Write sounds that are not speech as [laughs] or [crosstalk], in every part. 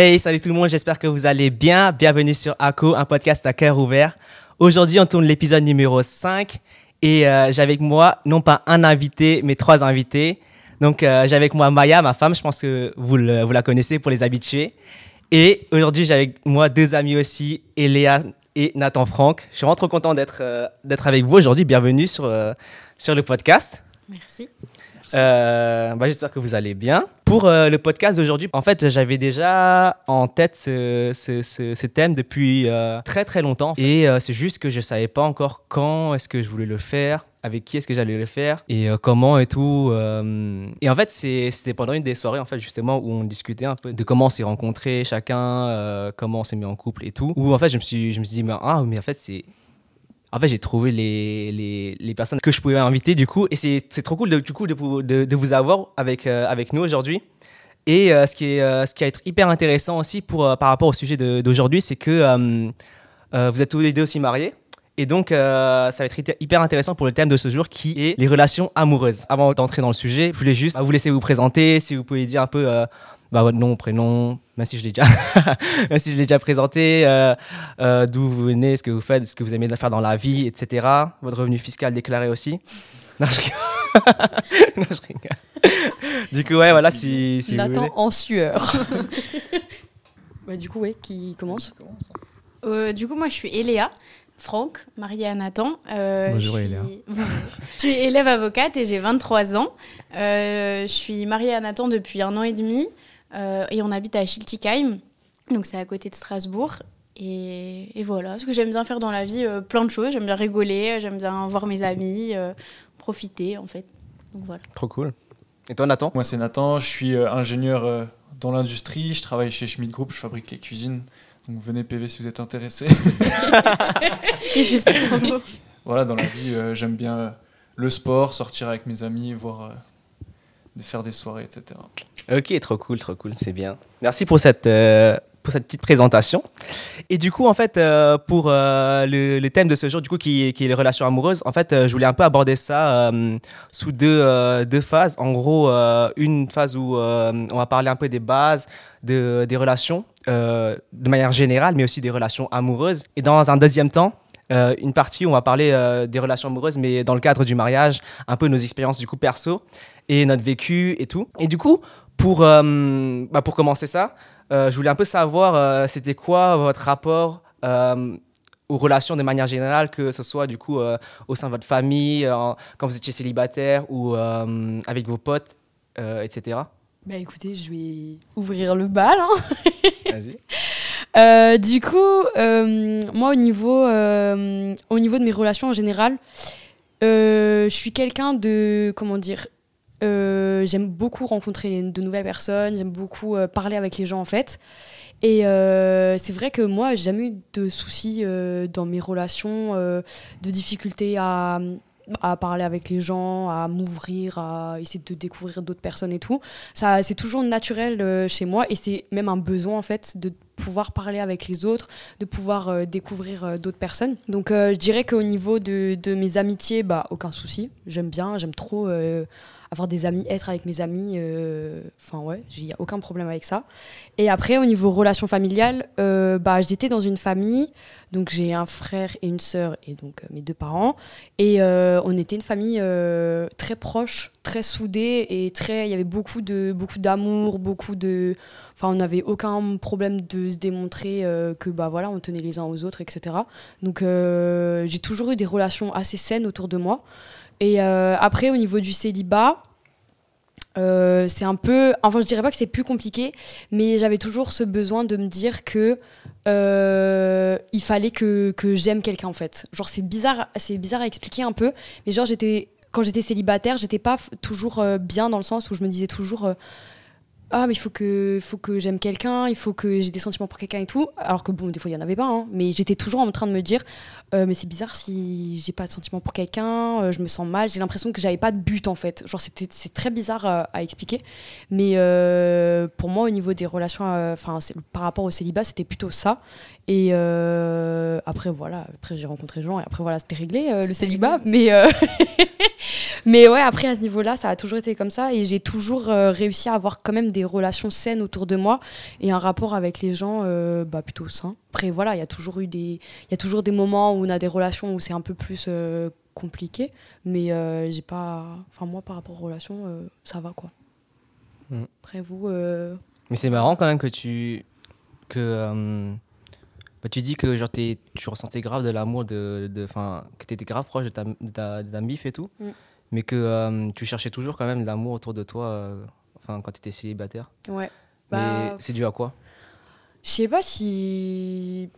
Hey, salut tout le monde, j'espère que vous allez bien. Bienvenue sur ACO, un podcast à cœur ouvert. Aujourd'hui, on tourne l'épisode numéro 5 et euh, j'ai avec moi non pas un invité, mais trois invités. Donc euh, j'ai avec moi Maya, ma femme, je pense que vous, vous la connaissez pour les habitués. Et aujourd'hui, j'ai avec moi deux amis aussi, Eléa et Nathan Franck. Je suis vraiment trop content d'être euh, avec vous aujourd'hui. Bienvenue sur, sur le podcast. Merci. Euh, bah, J'espère que vous allez bien. Pour euh, le podcast d'aujourd'hui, en fait, j'avais déjà en tête ce, thème depuis euh, très très longtemps. Et c'est juste que je savais pas encore quand est-ce que je voulais le faire, avec qui est-ce que j'allais le faire et comment et tout. Et en fait, c'était pendant une des soirées, en fait, justement, où on discutait un peu de comment on s'est rencontrés chacun, comment on s'est mis en couple et tout. Où en fait, je me suis, je me suis dit, mais, ah, mais en fait, c'est en fait, j'ai trouvé les, les, personnes que je pouvais inviter, du coup, et c'est trop cool, de, du coup, de, de, vous avoir avec, euh, avec nous aujourd'hui. Et euh, ce, qui est, euh, ce qui va être hyper intéressant aussi pour, par rapport au sujet d'aujourd'hui, c'est que vous êtes tous les deux aussi mariés. Et donc, ça va être hyper- intéressant pour le thème de ce jour qui est les relations amoureuses. Avant d'entrer dans le sujet, je voulais juste vous laisser vous présenter, si vous pouvez dire un peu bah, votre nom, prénom, même si je l'ai déjà, même [laughs] si je l'ai déjà présenté, euh, euh, d'où vous venez, ce que vous faites, ce que vous aimez faire dans la vie, etc. Votre revenu fiscal déclaré aussi. Non, je rigole. [laughs] non, je rigole. Du coup, ouais, voilà, si, si Nathan en sueur. [laughs] bah, du coup, ouais, qui commence Euh, du coup, moi, je suis Eléa Franck, mariée à Nathan. Euh, Bonjour, je suis... Je suis élève avocate et j'ai 23 ans. Euh, je suis mariée à Nathan depuis un an et demi euh, et on habite à Schiltigheim, donc c'est à côté de Strasbourg. Et, et voilà, ce que j'aime bien faire dans la vie, euh, plein de choses. J'aime bien rigoler, j'aime bien voir mes amis, euh, profiter en fait. Donc voilà. Trop cool. Et toi, Nathan? Moi, c'est Nathan, je suis euh, ingénieur euh, dans l'industrie, je travaille chez Schmidt Group, je fabrique les cuisines. Donc venez PV si vous êtes intéressé. [laughs] voilà, dans la vie, euh, j'aime bien euh, le sport, sortir avec mes amis, voir, euh, de faire des soirées, etc. Ok, trop cool, trop cool, c'est bien. Merci pour cette, euh, pour cette petite présentation. Et du coup, en fait, euh, pour euh, le, thème de ce jour, du coup, qui, est- les relations amoureuses, en fait, je voulais un peu aborder ça sous deux, deux phases. En gros, une phase où on va parler un peu des bases de, des relations de manière générale, mais aussi des relations amoureuses. Et dans un deuxième temps, euh, une partie où on va parler euh, des relations amoureuses, mais dans le cadre du mariage, un peu nos expériences du coup perso et notre vécu et tout. Et du coup, pour, euh, bah, pour commencer ça, je voulais un peu savoir c'était quoi votre rapport aux relations de manière générale, que ce soit du coup euh, au sein de votre famille, euh, quand vous étiez célibataire ou euh, avec vos potes, etc. Bah écoutez, je vais ouvrir le bal. hein. Vas-y. [laughs] Euh, du coup, euh, moi, au niveau, euh, au niveau de mes relations en général, je suis quelqu'un de. Comment dire J'aime beaucoup rencontrer de nouvelles personnes, j'aime beaucoup parler avec les gens en fait. Et c'est vrai que moi, j'ai jamais eu de soucis dans mes relations, de difficultés à, à parler avec les gens, à m'ouvrir, à essayer de découvrir d'autres personnes et tout. Ça, c'est toujours naturel euh, chez moi et c'est même un besoin en fait de pouvoir parler avec les autres, de pouvoir euh, découvrir euh, d'autres personnes. Donc je dirais qu'au niveau de, de mes amitiés, bah aucun souci. J'aime bien, j'aime trop avoir des amis, être avec mes amis. euh, Enfin ouais, a aucun problème avec ça. Et après au niveau relations familiales, euh, bah j'étais dans une famille, donc j'ai un frère et une sœur et donc euh, mes deux parents. Et on était une famille très proche, très soudée et très. Il y avait beaucoup de beaucoup d'amour, beaucoup de. Enfin, on n'avait aucun problème de se démontrer que bah voilà, on tenait les uns aux autres, etc. Donc j'ai toujours eu des relations assez saines autour de moi. Et euh, après, au niveau du célibat. euh, c'est un peu, enfin je dirais pas que c'est plus compliqué, mais j'avais toujours ce besoin de me dire que euh, il fallait que, que j'aime quelqu'un en fait. Genre c'est bizarre, c'est bizarre à expliquer un peu, mais genre j'étais quand j'étais célibataire, j'étais pas toujours bien dans le sens où je me disais toujours ah mais il faut que faut que j'aime quelqu'un, il faut que j'ai des sentiments pour quelqu'un et tout. Alors que bon des fois il y en avait pas, hein, mais j'étais toujours en train de me dire euh, mais c'est bizarre si j'ai pas de sentiments pour quelqu'un, euh, je me sens mal, j'ai l'impression que j'avais pas de but en fait. Genre c'était c'est très bizarre euh, à expliquer, mais pour moi au niveau des relations, enfin par rapport au célibat c'était plutôt ça. Et euh, après voilà, après j'ai rencontré Jean et après voilà c'était réglé euh, le célibat, mais euh, [laughs] mais ouais après à ce niveau-là ça a toujours été comme ça et j'ai toujours euh, réussi à avoir quand même des relations saines autour de moi et un rapport avec les gens euh, bah, plutôt sain. Après, voilà, il y a toujours eu des, il y a toujours des moments où on a des relations où c'est un peu plus euh, compliqué, mais euh, j'ai pas, enfin moi par rapport aux relations, euh, ça va quoi. Mm. Après vous, euh, Mais c'est marrant quand même que tu. que. Bah, tu dis que genre, t'es- tu ressentais grave de l'amour, de, de, fin, que tu étais grave proche de ta, de ta, de ta mif et tout, Mm. mais que euh, tu cherchais toujours quand même l'amour autour de toi euh, quand tu étais célibataire. ouais. mais Bah, c'est dû à quoi? Je sais pas si.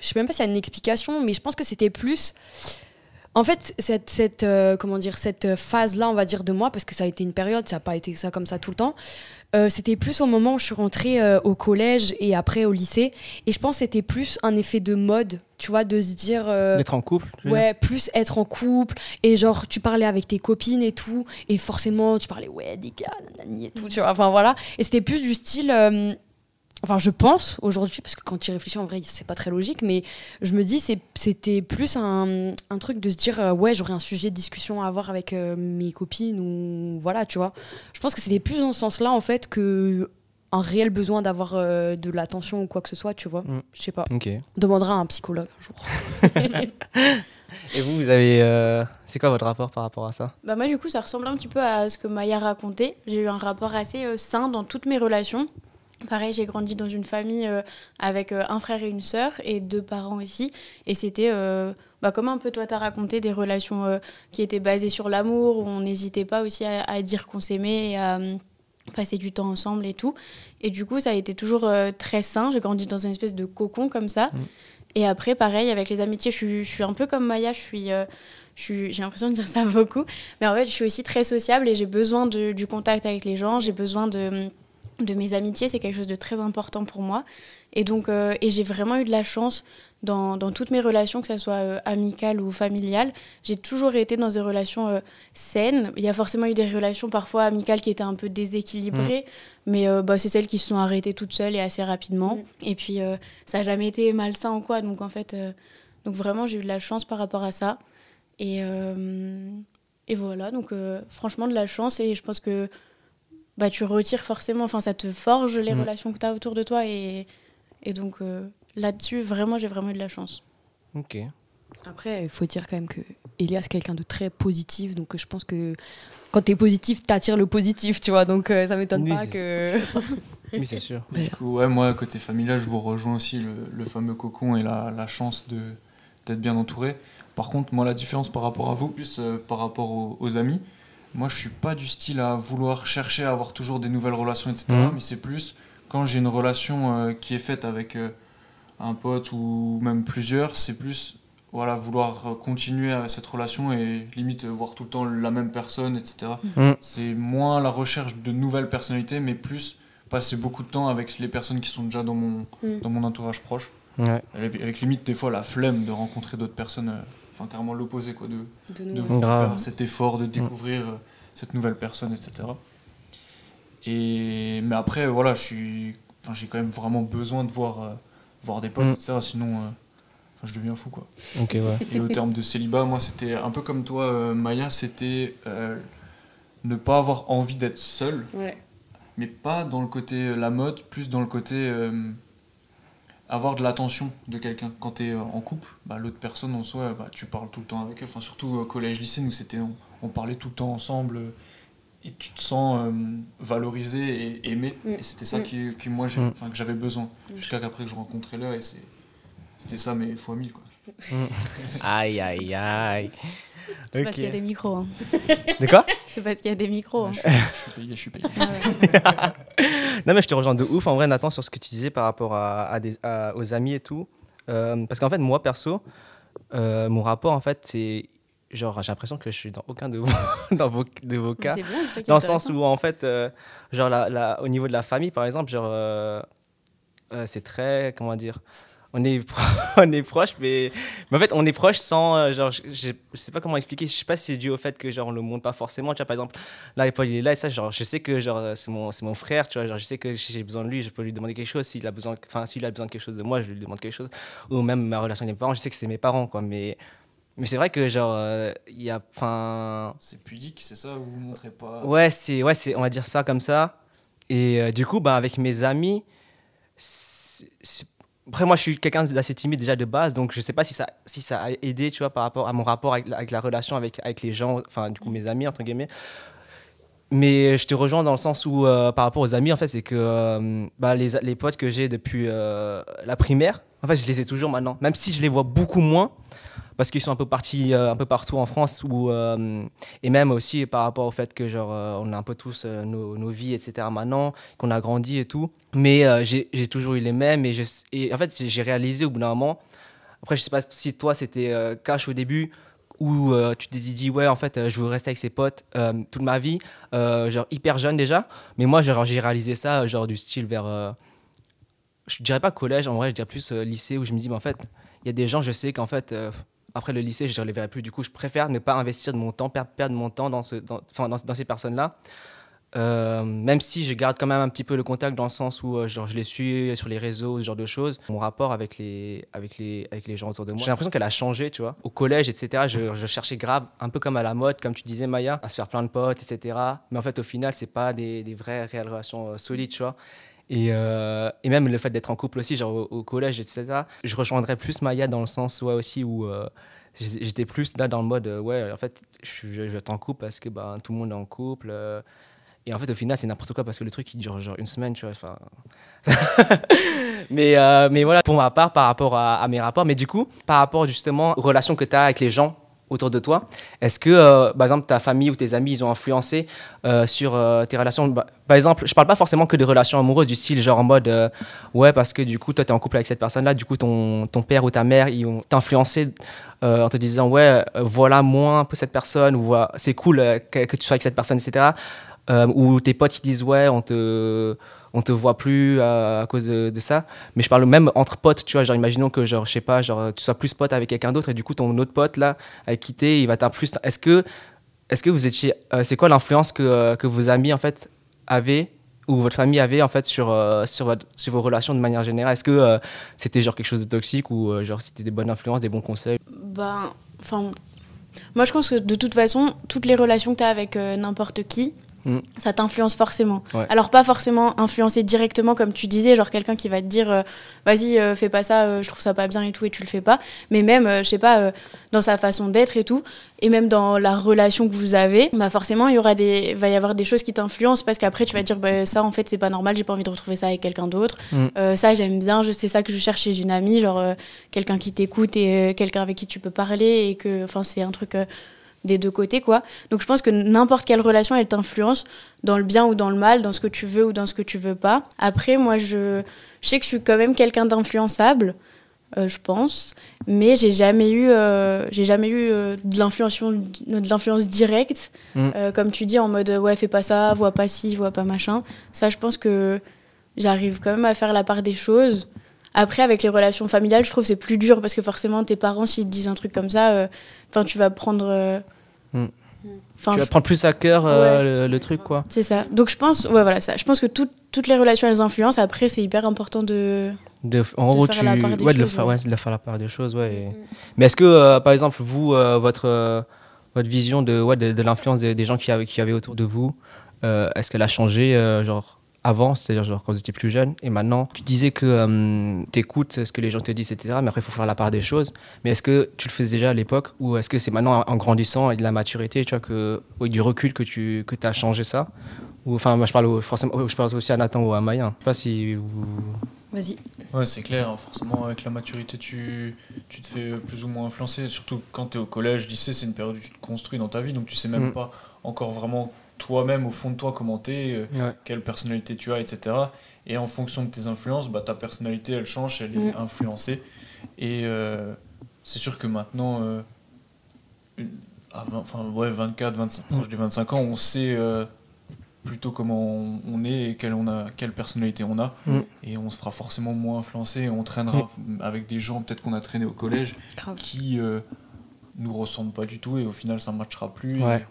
Je sais même pas s'il y a une explication, mais je pense que c'était plus. En fait, cette, cette, euh, comment dire, cette phase-là, on va dire, de moi, parce que ça a été une période, ça n'a pas été ça comme ça tout le temps, euh, c'était plus au moment où je suis rentrée euh, au collège et après au lycée. Et je pense que c'était plus un effet de mode, tu vois, de se dire. D'être en couple Ouais, plus être en couple et genre tu parlais avec tes copines et tout et forcément tu parlais ouais des gars nanani et tout tu vois enfin voilà et c'était plus du style enfin je pense aujourd'hui parce que quand tu y réfléchis en vrai c'est pas très logique mais je me dis c'était plus un, un truc de se dire euh, ouais j'aurais un sujet de discussion à avoir avec euh, mes copines ou voilà tu vois je pense que c'était plus dans ce sens là en fait que un réel besoin d'avoir euh, de l'attention ou quoi que ce soit tu vois Mm. je sais pas on demandera à un psychologue un jour [laughs] Et vous, vous avez. euh, c'est quoi votre rapport par rapport à ça? Bah moi du coup ça ressemble un petit peu à ce que Maya racontait. J'ai eu un rapport assez euh, sain dans toutes mes relations. Pareil, j'ai grandi dans une famille euh, avec euh, un frère et une sœur et deux parents aussi. Et c'était euh, bah, comme un peu toi t'as raconté des relations qui étaient basées sur l'amour, où on n'hésitait pas aussi à, à dire qu'on s'aimait et à passer du temps ensemble et tout. Et du coup ça a été toujours très sain. J'ai grandi dans une espèce de cocon comme ça. Mm. Et après pareil avec les amitiés, je suis, je suis un peu comme Maya, je suis... je suis- j'ai l'impression de dire ça [laughs] beaucoup, mais en fait, je suis aussi très sociable et j'ai besoin de- du contact avec les gens, j'ai besoin de, de mes amitiés, c'est quelque chose de très important pour moi. Et donc, euh, et j'ai vraiment eu de la chance dans, dans toutes mes relations, que ce soit euh, amicales ou familiales. J'ai toujours été dans des relations euh, saines. Il y a forcément eu des relations parfois amicales qui étaient un peu déséquilibrées, mais euh, bah, c'est celles qui se sont arrêtées toutes seules et assez rapidement. Et puis, ça n'a jamais été malsain ou quoi. Donc, en fait, donc vraiment, j'ai eu de la chance par rapport à ça. Et, et voilà, donc franchement de la chance et je pense que bah, tu retires forcément, enfin ça te forge les Mm. relations que tu as autour de toi et, et donc euh, là-dessus, vraiment, j'ai vraiment eu de la chance. Ok. Après, il faut dire quand même que Elias est quelqu'un de très positif, donc je pense que quand t'es positif, t'attires le positif, tu vois, donc euh, ça m'étonne Oui, pas que. Oui, c'est sûr. [laughs] Du coup, ouais, moi, côté familial, je vous rejoins aussi le, le fameux cocon et la, la chance de, d'être bien entouré. Par contre, moi, la différence par rapport à vous, plus euh, par rapport aux, aux amis, moi, je suis pas du style à vouloir chercher à avoir toujours des nouvelles relations, etc. Mhm. Mais c'est plus quand j'ai une relation euh, qui est faite avec euh, un pote ou même plusieurs, c'est plus voilà, vouloir continuer à cette relation et limite voir tout le temps la même personne, etc. Mm. C'est moins la recherche de nouvelles personnalités, mais plus passer beaucoup de temps avec les personnes qui sont déjà dans mon, dans mon entourage proche. Ouais. Avec, avec limite des fois la flemme de rencontrer d'autres personnes, euh, enfin carrément l'opposé, quoi, de, De faire cet effort de découvrir euh, cette nouvelle personne, etc. Et, mais après, voilà, je suis, enfin, j'ai quand même vraiment besoin de voir, euh, voir des potes, Mm. etc. Sinon, euh, je deviens fou, quoi. Ok, ouais. Et au terme de célibat, moi, c'était un peu comme toi, euh, Maya, c'était euh, ne pas avoir envie d'être seul, Ouais. mais pas dans le côté la mode, plus dans le côté euh, avoir de l'attention de quelqu'un. Quand tu es en couple, bah, l'autre personne en soi, bah, tu parles tout le temps avec elle. Enfin, surtout au collège-lycée, nous, c'était, on, on parlait tout le temps ensemble. euh, et tu te sens euh, valorisé et aimé. Mm. Et c'était ça Mm. qui, qui moi, j'ai- Mm. enfin, que j'avais besoin. Mm. Jusqu'à qu'après que je rencontrais là, et c'est, c'était ça, mais fois mille. Quoi. Aïe, aïe, [laughs] aïe. C'est Ok. parce qu'il y a des micros. hein. De quoi? [laughs] C'est parce qu'il y a des micros. hein. Je, suis, je suis payé, je suis payé. Ah ouais. [laughs] Non, mais je te rejoins de ouf en vrai, Nathan, sur ce que tu disais par rapport à, à des, à- aux amis et tout. Euh, parce qu'en fait, moi, perso, euh, mon rapport, en fait, c'est. Genre, j'ai l'impression que je suis dans aucun de vos, [laughs] dans vos, de vos cas. Ça est Dans le sens où, en fait, euh, genre, la, la- au niveau de la famille, par exemple, genre, c'est très. Comment dire on est, [laughs] on est proche, mais, mais en fait, on est proche sans. euh, genre, je, je- je sais pas comment expliquer. Je sais pas si c'est dû au fait que, genre, on le montre pas forcément. Tu vois, par exemple, là, Paul, il est là et ça, genre, je sais que, genre, euh, c'est mon, c'est mon frère, tu vois. Genre, je sais que j'ai besoin de lui, je peux lui demander quelque chose. S'il a besoin, enfin, s'il a besoin de quelque chose de moi, je lui demande quelque chose. Ou même ma relation avec mes parents, je sais que c'est mes parents, quoi. Mais, mais c'est vrai que, genre, euh, il y a. Enfin. C'est pudique, c'est ça, vous vous montrez pas. Ouais, c'est, ouais, c'est, on va dire ça comme ça. Et euh, du coup, bah, avec mes amis, c'est- après moi je suis quelqu'un d'assez timide déjà de base, donc je sais pas si ça, si ça a aidé, tu vois, par rapport à mon rapport avec, la- avec la relation avec, avec les gens, enfin du coup mes amis entre guillemets. Mais je te rejoins dans le sens où, euh, par rapport aux amis, en fait, c'est que euh, bah, les, les potes que j'ai depuis euh, la primaire, en fait, je les ai toujours maintenant. Même si je les vois beaucoup moins, parce qu'ils sont un peu partis euh, un peu partout en France, ou, euh, et même aussi par rapport au fait que, genre, euh, on a un peu tous nos, nos vies, etc. maintenant, qu'on a grandi et tout. Mais j'ai toujours eu les mêmes, et, en fait, j'ai réalisé au bout d'un moment, après, je sais pas si toi, c'était cash au début, où tu t'es dit, ouais, en fait, je veux rester avec ses potes toute ma vie, genre hyper jeune déjà. Mais moi, j'ai réalisé ça, genre du style vers. je dirais pas collège, en vrai, je dirais plus lycée, où je me dis, mais en fait, il y a des gens, je sais qu'en fait, après le lycée, je ne les verrai plus. Du coup, je préfère ne pas investir de mon temps, per- perdre mon temps dans, ces personnes-là. Euh, même si je garde quand même un petit peu le contact dans le sens où euh, genre, je les suis sur les réseaux, ce genre de choses, mon rapport avec les, gens autour de moi, j'ai l'impression qu'elle a changé, tu vois. Au collège, etc., je, cherchais grave, un peu comme à la mode, comme tu disais, Maya, à se faire plein de potes, etc. Mais en fait, au final, c'est pas des, des vraies, réelles relations euh, solides, tu vois. Et, euh, et même le fait d'être en couple aussi, genre au, collège, etc. Je rejoindrais plus Maya dans le sens ouais, aussi où euh, j'étais plus là dans le mode, euh, ouais, en fait, je, je, je vais être en couple parce que bah, tout le monde est en couple. et en fait, au final, c'est n'importe quoi parce que le truc, il dure genre une semaine, tu vois. enfin. [laughs] mais, mais voilà, pour ma part, par rapport à, à mes rapports. Mais du coup, par rapport justement aux relations que tu as avec les gens autour de toi, est-ce que, euh, par exemple, ta famille ou tes amis, ils ont influencé euh, sur euh, tes relations? Bah, Par exemple, je parle pas forcément que des relations amoureuses du style, genre en mode, ouais, parce que du coup, toi, tu es en couple avec cette personne-là, du coup, ton, ton père ou ta mère, ils ont t'influencé euh, en te disant, ouais, voilà moi un peu cette personne, ou c'est cool que, que tu sois avec cette personne, etc. Ou tes potes qui disent, ouais, on te, on te voit plus à, à cause de, ça. Mais je parle même entre potes, tu vois, genre, imaginons que, genre, je sais pas, genre, tu sois plus pote avec quelqu'un d'autre, et du coup, ton autre pote, là, avec qui t'es, il va plus. Est-ce que, est-ce que vous étiez. euh, c'est quoi l'influence que, euh, que vos amis, en fait, avaient ou votre famille avait en fait sur, euh, sur, sur vos relations de manière générale? Est-ce que euh, c'était genre quelque chose de toxique ou euh, genre c'était des bonnes influences, des bons conseils? Ben, enfin, moi je pense que de toute façon, toutes les relations que tu as avec euh, n'importe qui, Mm. ça t'influence forcément. Ouais. Alors pas forcément influencer directement comme tu disais, genre quelqu'un qui va te dire euh, vas-y euh, fais pas ça, euh, je trouve ça pas bien et tout et tu le fais pas, mais même je sais pas dans sa façon d'être et tout et même dans la relation que vous avez, bah forcément il y aura des va y avoir des choses qui t'influencent parce qu'après tu vas dire bah, ça en fait c'est pas normal, j'ai pas envie de retrouver ça avec quelqu'un d'autre. Mm. Ça j'aime bien, je sais ça que je cherche chez une amie, genre quelqu'un qui t'écoute et quelqu'un avec qui tu peux parler et que enfin c'est un truc des deux côtés quoi. Donc je pense que n'importe quelle relation elle t'influence dans le bien ou dans le mal, dans ce que tu veux ou dans ce que tu veux pas. Après moi je, je sais que je suis quand même quelqu'un d'influençable, euh, je pense, mais j'ai jamais eu euh, j'ai jamais eu euh, de l'influence de l'influence directe Mm. comme tu dis en mode ouais fais pas ça, vois pas ci, vois pas machin. Ça je pense que j'arrive quand même à faire la part des choses. Après, avec les relations familiales, je trouve que c'est plus dur parce que forcément, tes parents, s'ils te disent un truc comme ça, euh, tu vas prendre. euh, Mm. Enfin, Tu vas je- prendre plus à cœur euh, le, le truc quoi. c'est ça. Donc, je pense, ouais, voilà, ça. Je pense que tout- toutes les relations, elles influencent. Après, c'est hyper important de. De, en De gros, faire tu. la part des ouais, de, le choses, faire, ouais. ouais, de la faire la part des choses, ouais. et- Mais est-ce que, par exemple, vous, votre, votre vision de, ouais, de, de l'influence des, des gens qui avaient, qui avaient autour de vous, euh, est-ce qu'elle a changé, euh, genre, avant, c'est-à-dire genre quand vous étiez plus jeune, et maintenant, tu disais que tu écoutes ce que les gens te disent, etc., mais après, il faut faire la part des choses. Mais est-ce que tu le faisais déjà à l'époque, ou est-ce que c'est maintenant, en grandissant et de la maturité, tu vois, que, ou du recul que tu que as changé ça? Ou, Enfin, moi, je parle, forcément, je parle aussi à Nathan ou à Maya. Je sais pas si vous. Vas-y. Ouais, c'est clair, hein, forcément, avec la maturité, tu, tu te fais plus ou moins influencer. Surtout quand tu es au collège, lycée, c'est une période où tu te construis dans ta vie, donc tu sais même Mm. pas encore vraiment toi-même, au fond de toi, comment t'es, euh, Ouais. quelle personnalité tu as, etc. Et en fonction de tes influences, bah, ta personnalité, elle change, elle est Mm. influencée. Et euh, c'est sûr que maintenant, euh, une- à 20 enfin, ouais, 24, 25, proche des 25 ans, on sait euh, plutôt comment on, on est et quelle, on a, quelle personnalité on a. Mm. Et on se fera forcément moins influencer. On traînera avec des gens, peut-être qu'on a traîné au collège, Grave. qui euh, nous ressemblent pas du tout et au final ça ne matchera plus. Ouais. Et-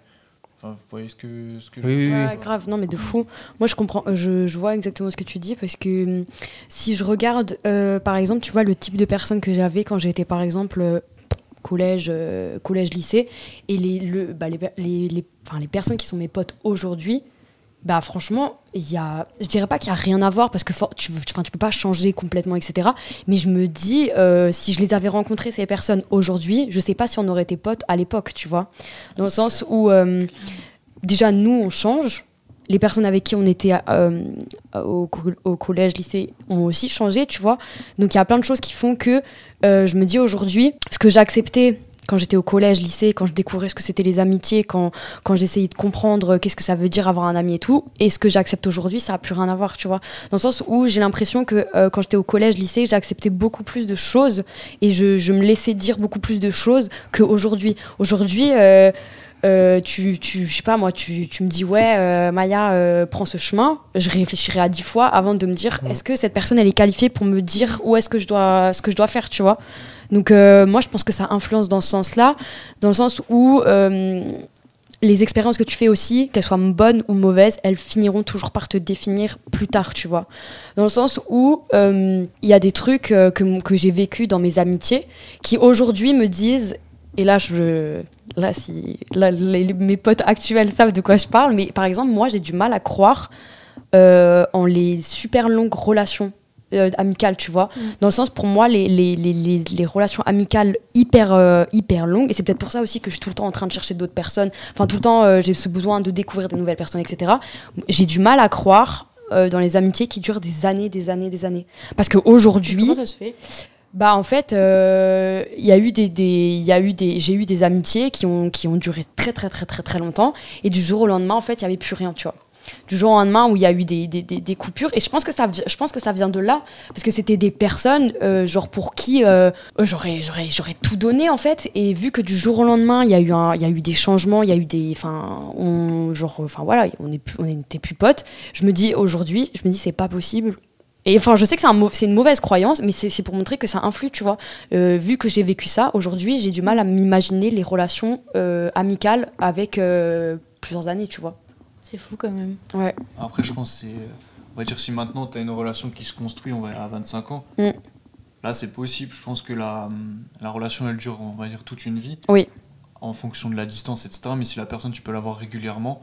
Enfin, vous voyez ce que, ce que je Oui, veux oui, dire oui. Ouais, grave, non mais de fou. Moi je comprends, euh, je, je vois exactement ce que tu dis parce que hum, si je regarde euh, par exemple, tu vois le type de personne que j'avais quand j'étais par exemple euh, collège, euh, collège lycée et les, le, bah, les, les, les, enfin, les personnes qui sont mes potes aujourd'hui, bah franchement, il y a, je dirais pas qu'il y a rien à voir parce que for- tu, enfin, tu peux pas changer complètement, etc. Mais je me dis, euh, si je les avais rencontrées ces personnes aujourd'hui, je sais pas si on aurait été potes à l'époque, tu vois, dans le sens où euh, déjà nous on change, les personnes avec qui on était euh, au, co- au collège, lycée ont aussi changé, tu vois. Donc il y a plein de choses qui font que euh, je me dis aujourd'hui, ce que j'ai accepté quand j'étais au collège, lycée, quand je découvrais ce que c'était les amitiés, quand, quand j'essayais de comprendre qu'est-ce que ça veut dire avoir un ami et tout, et ce que j'accepte aujourd'hui, ça n'a plus rien à voir, tu vois. Dans le sens où j'ai l'impression que euh, quand j'étais au collège, lycée, j'ai accepté beaucoup plus de choses et je, je me laissais dire beaucoup plus de choses qu'aujourd'hui. Aujourd'hui, euh, euh, tu, tu, je sais pas moi, tu, tu me dis ouais, euh, Maya, euh, prends ce chemin. Je réfléchirai à dix fois avant de me dire est-ce que cette personne elle est qualifiée pour me dire où est-ce que je dois, ce que je dois faire, tu vois. Donc euh, moi je pense que ça influence dans ce sens-là, dans le sens où euh, les expériences que tu fais aussi, qu'elles soient bonnes ou mauvaises, elles finiront toujours par te définir plus tard, tu vois. Dans le sens où euh, il y a des trucs que, que j'ai vécu dans mes amitiés qui aujourd'hui me disent, et là, je, là, si, là mes potes actuels savent de quoi je parle, mais par exemple, moi, j'ai du mal à croire en les super longues relations euh, amicales, tu vois. Dans le sens, pour moi, les, les, les, les, relations amicales hyper, euh, hyper longues, et c'est peut-être pour ça aussi que je suis tout le temps en train de chercher d'autres personnes, enfin, tout le temps, euh, j'ai ce besoin de découvrir des nouvelles personnes, etc. J'ai du mal à croire euh, dans les amitiés qui durent des années, des années, des années. Parce qu'aujourd'hui, Comment ça se fait? bah en fait, euh, il y a eu des, des y a eu des, j'ai eu des amitiés qui ont qui ont duré très très très très très longtemps et du jour au lendemain en fait il y avait plus rien, tu vois. Du jour au lendemain où il y a eu des, des, des, coupures et je pense que ça je pense que ça vient de là parce que c'était des personnes euh, genre pour qui euh, j'aurais tout donné en fait et vu que du jour au lendemain il y a eu un il y a eu des changements, il y a eu des enfin on enfin voilà, on n'était plus potes. Je me dis aujourd'hui, je me dis c'est pas possible et enfin, je sais que c'est un une mauvaise croyance, mais c'est pour montrer que ça influe, tu vois. Euh, vu que j'ai vécu ça, aujourd'hui, j'ai du mal à m'imaginer les relations amicales avec plusieurs années, tu vois. C'est fou quand même. Ouais. Après, je pense que c'est. On va dire, si maintenant tu as une relation qui se construit, on va dire, à 25 ans, Mm. là c'est possible. Je pense que la, la relation elle dure, on va dire, toute une vie. Oui. En fonction de la distance, etc. Mais si la personne, tu peux la voir régulièrement,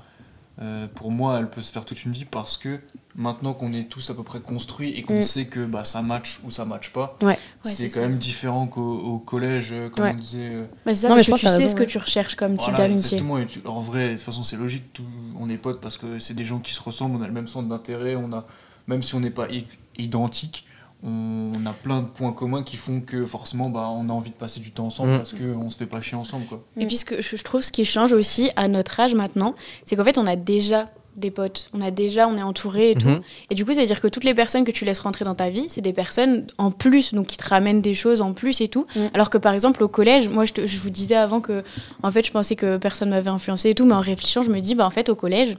euh, pour moi, elle peut se faire toute une vie parce que maintenant qu'on est tous à peu près construits et qu'on Mm. sait que bah, ça match ou ça match pas, Ouais. Ouais, c'est quand ça. même différent qu'au au collège, euh, comme Ouais. on disait. euh, Bah, c'est ça, Non, mais je pense tu que t'as sais raison, ce que ouais. tu recherches comme type Voilà, d'amitié. tu- en vrai, de toute façon, c'est logique. Tout, on est potes parce que c'est des gens qui se ressemblent, on a le même centre d'intérêt, on a, même si on n'est pas i- identiques, on, a plein de points communs qui font que forcément, bah, on a envie de passer du temps ensemble Mm. parce qu'on se fait pas chier ensemble, quoi. Et puis ce que je je trouve ce qui change aussi à notre âge maintenant, c'est qu'en fait on a déjà des potes, on a déjà, on est entouré et tout. Mhm. Et du coup, c'est à dire que toutes les personnes que tu laisses rentrer dans ta vie, c'est des personnes en plus, donc qui te ramènent des choses en plus et tout. Mm. Alors que par exemple au collège, moi je, te- je vous disais avant que en fait je pensais que personne m'avait influencé et tout, mais en réfléchissant, je me dis bah en fait au collège,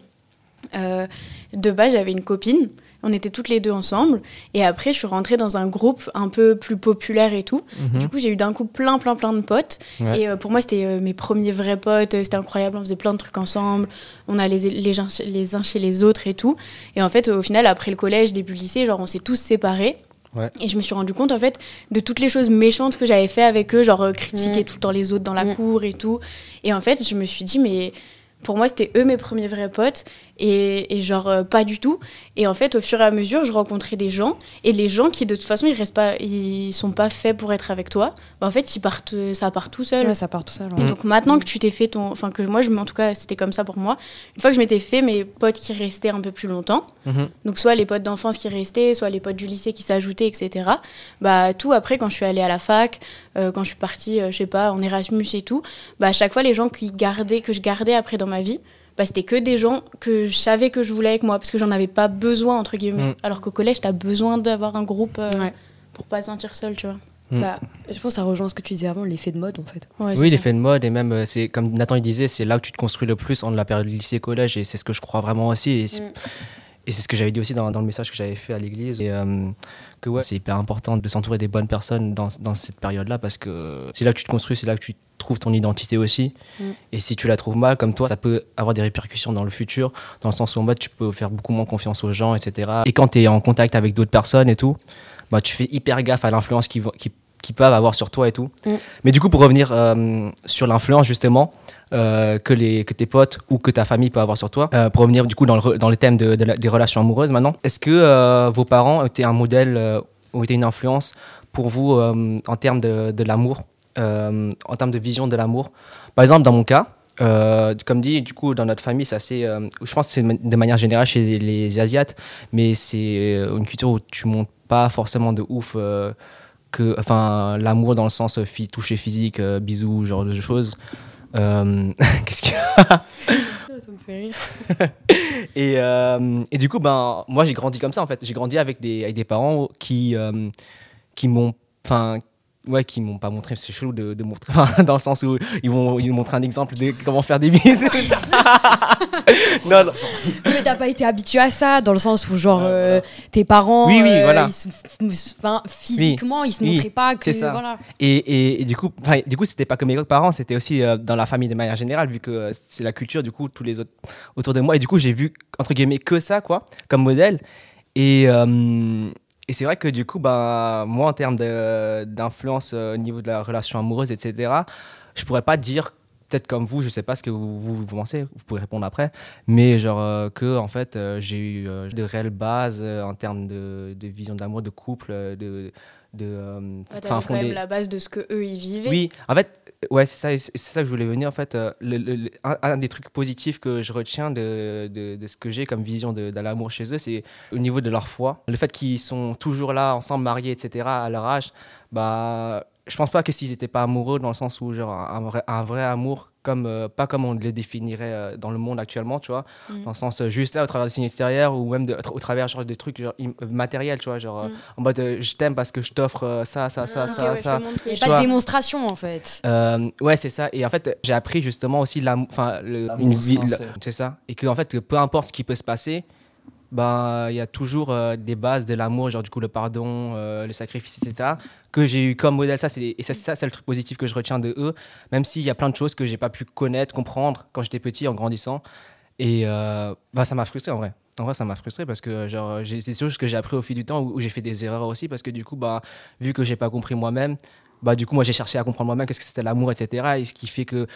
euh, de base j'avais une copine. On était toutes les deux ensemble. Et après, je suis rentrée dans un groupe un peu plus populaire et tout. Mhm. Du coup, j'ai eu d'un coup plein, plein, plein de potes. Ouais. Et euh, pour moi, c'était euh, mes premiers vrais potes. euh, C'était incroyable. On faisait plein de trucs ensemble. On allait les, les, uns- les uns chez les autres et tout. Et en fait, au final, après le collège, début le lycée, genre, on s'est tous séparés. Ouais. Et je me suis rendu compte, en fait, de toutes les choses méchantes que j'avais fait avec eux, genre euh, critiquer Mm. tout le temps les autres dans la Mm. cour et tout. Et en fait, je me suis dit, mais pour moi, c'était eux mes premiers vrais potes. Et, et genre, euh, pas du tout. Et en fait, au fur et à mesure, je rencontrais des gens. Et les gens qui, de toute façon, ils restent pas, ils sont pas faits pour être avec toi, bah, en fait, ils partent, ça part tout seul. Ouais, ça part tout seul. Et donc maintenant que tu t'es fait ton... Enfin que moi, je, en tout cas, c'était comme ça pour moi. Une fois que je m'étais fait mes potes qui restaient un peu plus longtemps, Mhm. donc soit les potes d'enfance qui restaient, soit les potes du lycée qui s'ajoutaient, etc. Bah tout après, quand je suis allée à la fac, euh, quand je suis partie, euh, je sais pas, en Erasmus et tout, bah à chaque fois, les gens qui gardaient, que je gardais après dans ma vie, bah, c'était que des gens que je savais que je voulais avec moi, parce que j'en avais pas besoin, entre guillemets. Mm. Alors qu'au collège, t'as besoin d'avoir un groupe euh, Ouais. pour pas se sentir seul, tu vois. Mm. Bah, je pense que ça rejoint ce que tu disais avant, l'effet de mode en fait. Ouais, Oui, l'effet de mode et même, euh, c'est comme Nathan il disait, c'est là où tu te construis le plus entre la période lycée-collège et c'est ce que je crois vraiment aussi. Et. Et c'est ce que j'avais dit aussi dans, dans le message que j'avais fait à l'église. Et euh, que ouais, c'est hyper important de s'entourer des bonnes personnes dans, dans cette période-là parce que c'est là que tu te construis, c'est là que tu trouves ton identité aussi. Mm. Et si tu la trouves mal, comme toi, ça peut avoir des répercussions dans le futur, dans le sens où en mode tu peux faire beaucoup moins confiance aux gens, etc. Et quand tu es en contact avec d'autres personnes et tout, bah, tu fais hyper gaffe à l'influence qui, qu'ils peuvent avoir sur toi et tout. Mm. Mais du coup, pour revenir euh, sur l'influence justement euh, que, les, que tes potes ou que ta famille peut avoir sur toi, euh, pour revenir du coup dans le, dans le thème de, de la- des relations amoureuses maintenant, est-ce que vos parents étaient un modèle, ont été une influence pour vous en termes de, de l'amour, en termes de vision de l'amour? Par exemple, dans mon cas, euh, comme dit, du coup, dans notre famille, c'est assez. euh, je pense que c'est de manière générale chez les Asiates, mais c'est une culture où tu montes pas forcément de ouf. euh, que, enfin, l'amour dans le sens euh, toucher physique, euh, bisous, genre de choses. Euh, [laughs] Qu'est-ce qu'il y a? Ça me fait rire. [laughs] et, euh, et du coup, ben, moi, j'ai grandi comme ça, en fait. J'ai grandi avec des, avec des parents qui, euh, qui m'ont... Enfin, ouais, qui m'ont pas montré, c'est chelou de, de montrer, enfin, [laughs] dans le sens où ils vont ils montrer un exemple de comment faire des bises. [laughs] [laughs] non, non. Non, mais t'as pas été habitué à ça, dans le sens où, genre, euh, tes parents, Oui, oui, euh, voilà. ils se- enfin, physiquement, ils se Oui, montraient pas que. c'est ça. Voilà. Et, et, et du coup, enfin, du coup, c'était pas que mes parents, c'était aussi euh, dans la famille de manière générale, vu que euh, c'est la culture, du coup, tous les autres autour de moi. Et du coup, j'ai vu, entre guillemets, que ça, quoi, comme modèle. Et, euh, et c'est vrai que du coup, bah, moi, en termes d'influence euh, au niveau de la relation amoureuse, etc., je pourrais pas dire, peut-être comme vous, je sais pas ce que vous, vous, pensez, vous pouvez répondre après, mais genre euh, que, en fait, euh, j'ai eu de réelles bases en termes de, de vision d'amour, de couple, de. De euh, Ouais, enfin, T'avais quand même la base de ce que eux ils vivaient. oui, en fait, ouais, c'est ça, c'est ça que je voulais venir. En fait, euh, le- le- le- un, un des trucs positifs que je retiens de, de, de ce que j'ai comme vision de, de l'amour chez eux, c'est au niveau de leur foi. Le fait qu'ils sont toujours là, ensemble, mariés, etc., à leur âge, bah, je pense pas que s'ils étaient pas amoureux, dans le sens où, genre, un vrai, un vrai amour, comme, euh, pas comme on le définirait euh, dans le monde actuellement, tu vois, Mm. dans le sens euh, juste là, au travers des signes extérieurs, ou même de- au travers genre, des trucs genre, matériels, tu vois, genre, euh, Mm. en mode euh, je t'aime parce que je t'offre euh, ça, ça, ça, Ok, ça, ouais, je ça. Il a pas vois. de démonstration, en fait. Euh, ouais, c'est ça. Et en fait, j'ai appris justement aussi l'amour, enfin, une vie, c'est ça. Et que en fait, que peu importe ce qui peut se passer, bah, il y a toujours euh, des bases de l'amour, genre du coup le pardon, euh, le sacrifice, etc. Que j'ai eu comme modèle. Ça, et ça, ça, c'est le truc positif que je retiens de eux. Même s'il y a plein de choses que j'ai pas pu connaître, comprendre quand j'étais petit, en grandissant. Et bah, ça m'a frustré en vrai. En vrai, ça m'a frustré parce que c'est des choses que j'ai appris au fil du temps où, j'ai fait des erreurs aussi parce que du coup, bah, vu que j'ai pas compris moi-même, bah, du coup, moi, j'ai cherché à comprendre moi-même qu'est-ce que c'était l'amour, etc. Et ce qui fait que,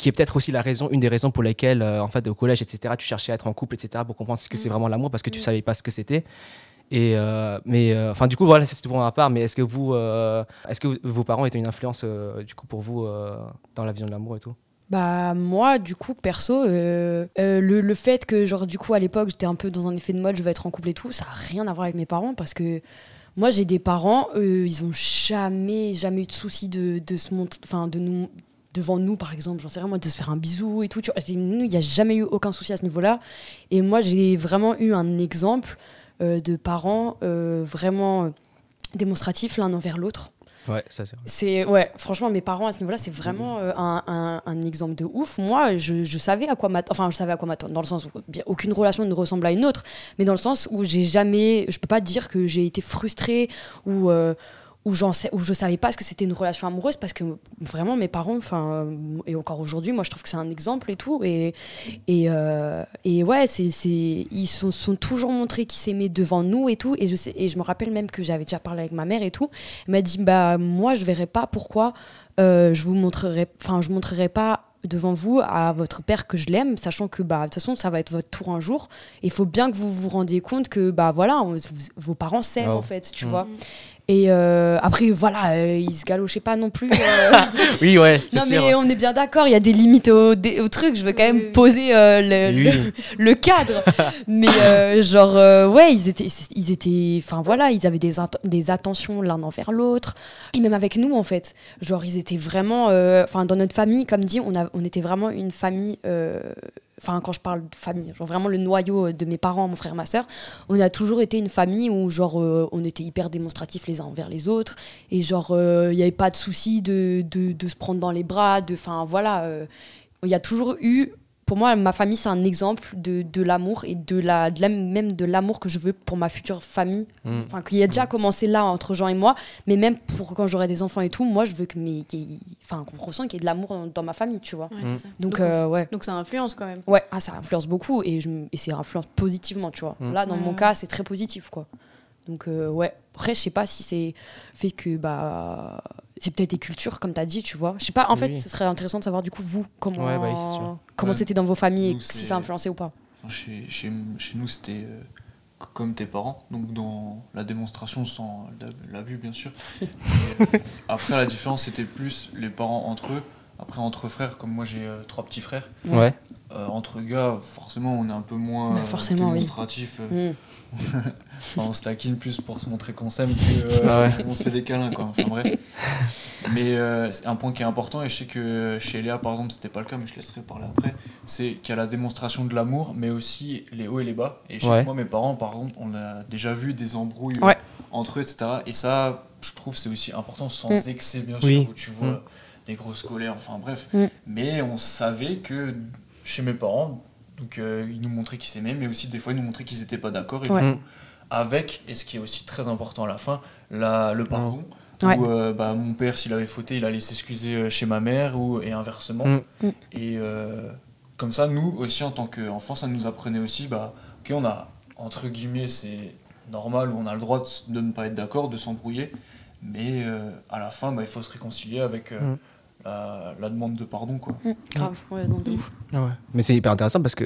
qui est peut-être aussi la raison, une des raisons pour lesquelles, euh, en fait, au collège, etc., tu cherchais à être en couple, etc., pour comprendre ce que c'est Mm. vraiment l'amour parce que tu Mm. savais pas ce que c'était. Et euh, mais euh, enfin du coup voilà c'est pour ma part mais est-ce que vous est-ce que vos parents étaient une influence du coup pour vous dans la vision de l'amour et tout? Bah moi du coup perso euh, euh, le, le fait que genre du coup à l'époque j'étais un peu dans un effet de mode je vais être en couple et tout ça a rien à voir avec mes parents parce que moi j'ai des parents ils ont jamais jamais eu de souci de, de se montrer enfin de nous devant nous par exemple j'en sais rien moi de se faire un bisou et tout tu vois nous il n'y a jamais eu aucun souci à ce niveau là et moi j'ai vraiment eu un exemple euh, de parents euh, vraiment euh, démonstratifs l'un envers l'autre ouais ça c'est ouais, franchement, mes parents à ce niveau-là, c'est vraiment euh, un, un- un exemple de ouf. Moi, je, je savais à quoi m'attendre. Enfin, je savais à quoi m'attendre dans le sens où bien, aucune relation ne ressemble à une autre, mais dans le sens où j'ai jamais, je peux pas dire que j'ai été frustrée ou euh, où sais, où je savais pas ce que c'était une relation amoureuse parce que vraiment mes parents, enfin et encore aujourd'hui, moi je trouve que c'est un exemple et tout et et, euh, et ouais, c'est ils sont, sont toujours montrés qu'ils s'aimaient devant nous et tout et je sais et je me rappelle même que j'avais déjà parlé avec ma mère et tout. Elle m'a dit bah moi je verrais pas pourquoi euh, je vous montrerai, enfin je montrerai pas devant vous à votre père que je l'aime, sachant que bah de toute façon ça va être votre tour un jour. Il faut bien que vous vous rendiez compte que bah voilà on- vous- vos parents s'aiment Oh. en fait, tu Mm. vois. Et euh, après voilà, euh, ils se galochaient pas non plus. euh, [laughs] oui ouais non sûr mais on est bien d'accord, il y a des limites au, des- au truc. Je veux quand même poser euh, le, Oui. le- [laughs] le cadre. mais euh, genre euh, ouais, ils étaient, ils étaient, enfin voilà, ils avaient des, des attentions l'un envers l'autre. Et même avec nous en fait, genre ils étaient vraiment, euh, enfin dans notre famille, comme dit, on a, on était vraiment une famille. Euh, Enfin, quand je parle de famille, genre vraiment le noyau de mes parents, mon frère, ma soeur, on a toujours été une famille où genre euh, on était hyper démonstratifs les uns envers les autres et genre il n'y avait pas de souci de, de, se prendre dans les bras de enfin voilà euh, il y a toujours eu pour moi ma famille c'est un exemple de, de l'amour et de la, de la- même de l'amour que je veux pour ma future famille Mm. enfin qui a déjà commencé là entre Jean et moi mais même pour quand j'aurai des enfants et tout moi je veux que mes enfin qu'on ressent qu'il y ait de l'amour dans, dans ma famille tu vois Ouais, ça. donc, Donc, euh, ouais donc ça influence quand même. ouais ah, ça influence beaucoup et, je, et c'est influence positivement tu vois Mm. là dans mon cas c'est très positif quoi Donc, euh, ouais. Après, je sais pas si c'est fait que, bah, c'est peut-être des cultures, comme tu as dit, tu vois. Je sais pas, en Oui, fait, oui. ce serait intéressant de savoir, du coup, vous, comment Ouais, bah oui, comment Ouais. c'était dans vos familles, Nous, et si ça a influencé ou pas. Enfin, chez, chez, chez nous, c'était euh, comme tes parents, donc dans la démonstration sans l'ab- l'abus, bien sûr. [laughs] Et, euh, après, la différence, c'était plus les parents entre eux. Après, entre frères, comme moi j'ai euh, trois petits frères, Ouais. Euh, entre gars, forcément, on est un peu moins Bah, forcément, oui. démonstratif. [laughs] Enfin, on se taquine plus pour se montrer qu'on s'aime que euh, Ah ouais. on se fait des câlins quoi. Enfin bref. Mais euh, c'est un point qui est important et je sais que chez Léa par exemple c'était pas le cas mais je laisserai parler après. C'est qu'il y a la démonstration de l'amour mais aussi les hauts et les bas. Et chez Ouais. moi mes parents par exemple on a déjà vu des embrouilles Ouais. entre eux etc. Et ça je trouve c'est aussi important sans Mm. excès bien Oui. sûr où tu vois Mm. des grosses colères enfin bref. Mm. Mais on savait que chez mes parents donc euh, ils nous montraient qu'ils s'aimaient mais aussi des fois ils nous montraient qu'ils étaient pas d'accord et Ouais. Mm. coup, avec, et ce qui est aussi très important à la fin, la, le pardon. Ouais. Où euh, bah, mon père, s'il avait fauté, il allait s'excuser euh, chez ma mère, ou, et inversement. Mm. Mm. Et euh, comme ça, nous aussi, en tant qu'enfants, ça nous apprenait aussi, bah, ok, on a, entre guillemets, c'est normal, on a le droit de, ne pas être d'accord, de s'embrouiller, mais euh, à la fin, bah, il faut se réconcilier avec euh, Mm. la, la demande de pardon. Quoi. Mm. Grave, ouais, non, de ouf. Ah ouais. Mais c'est hyper intéressant parce que,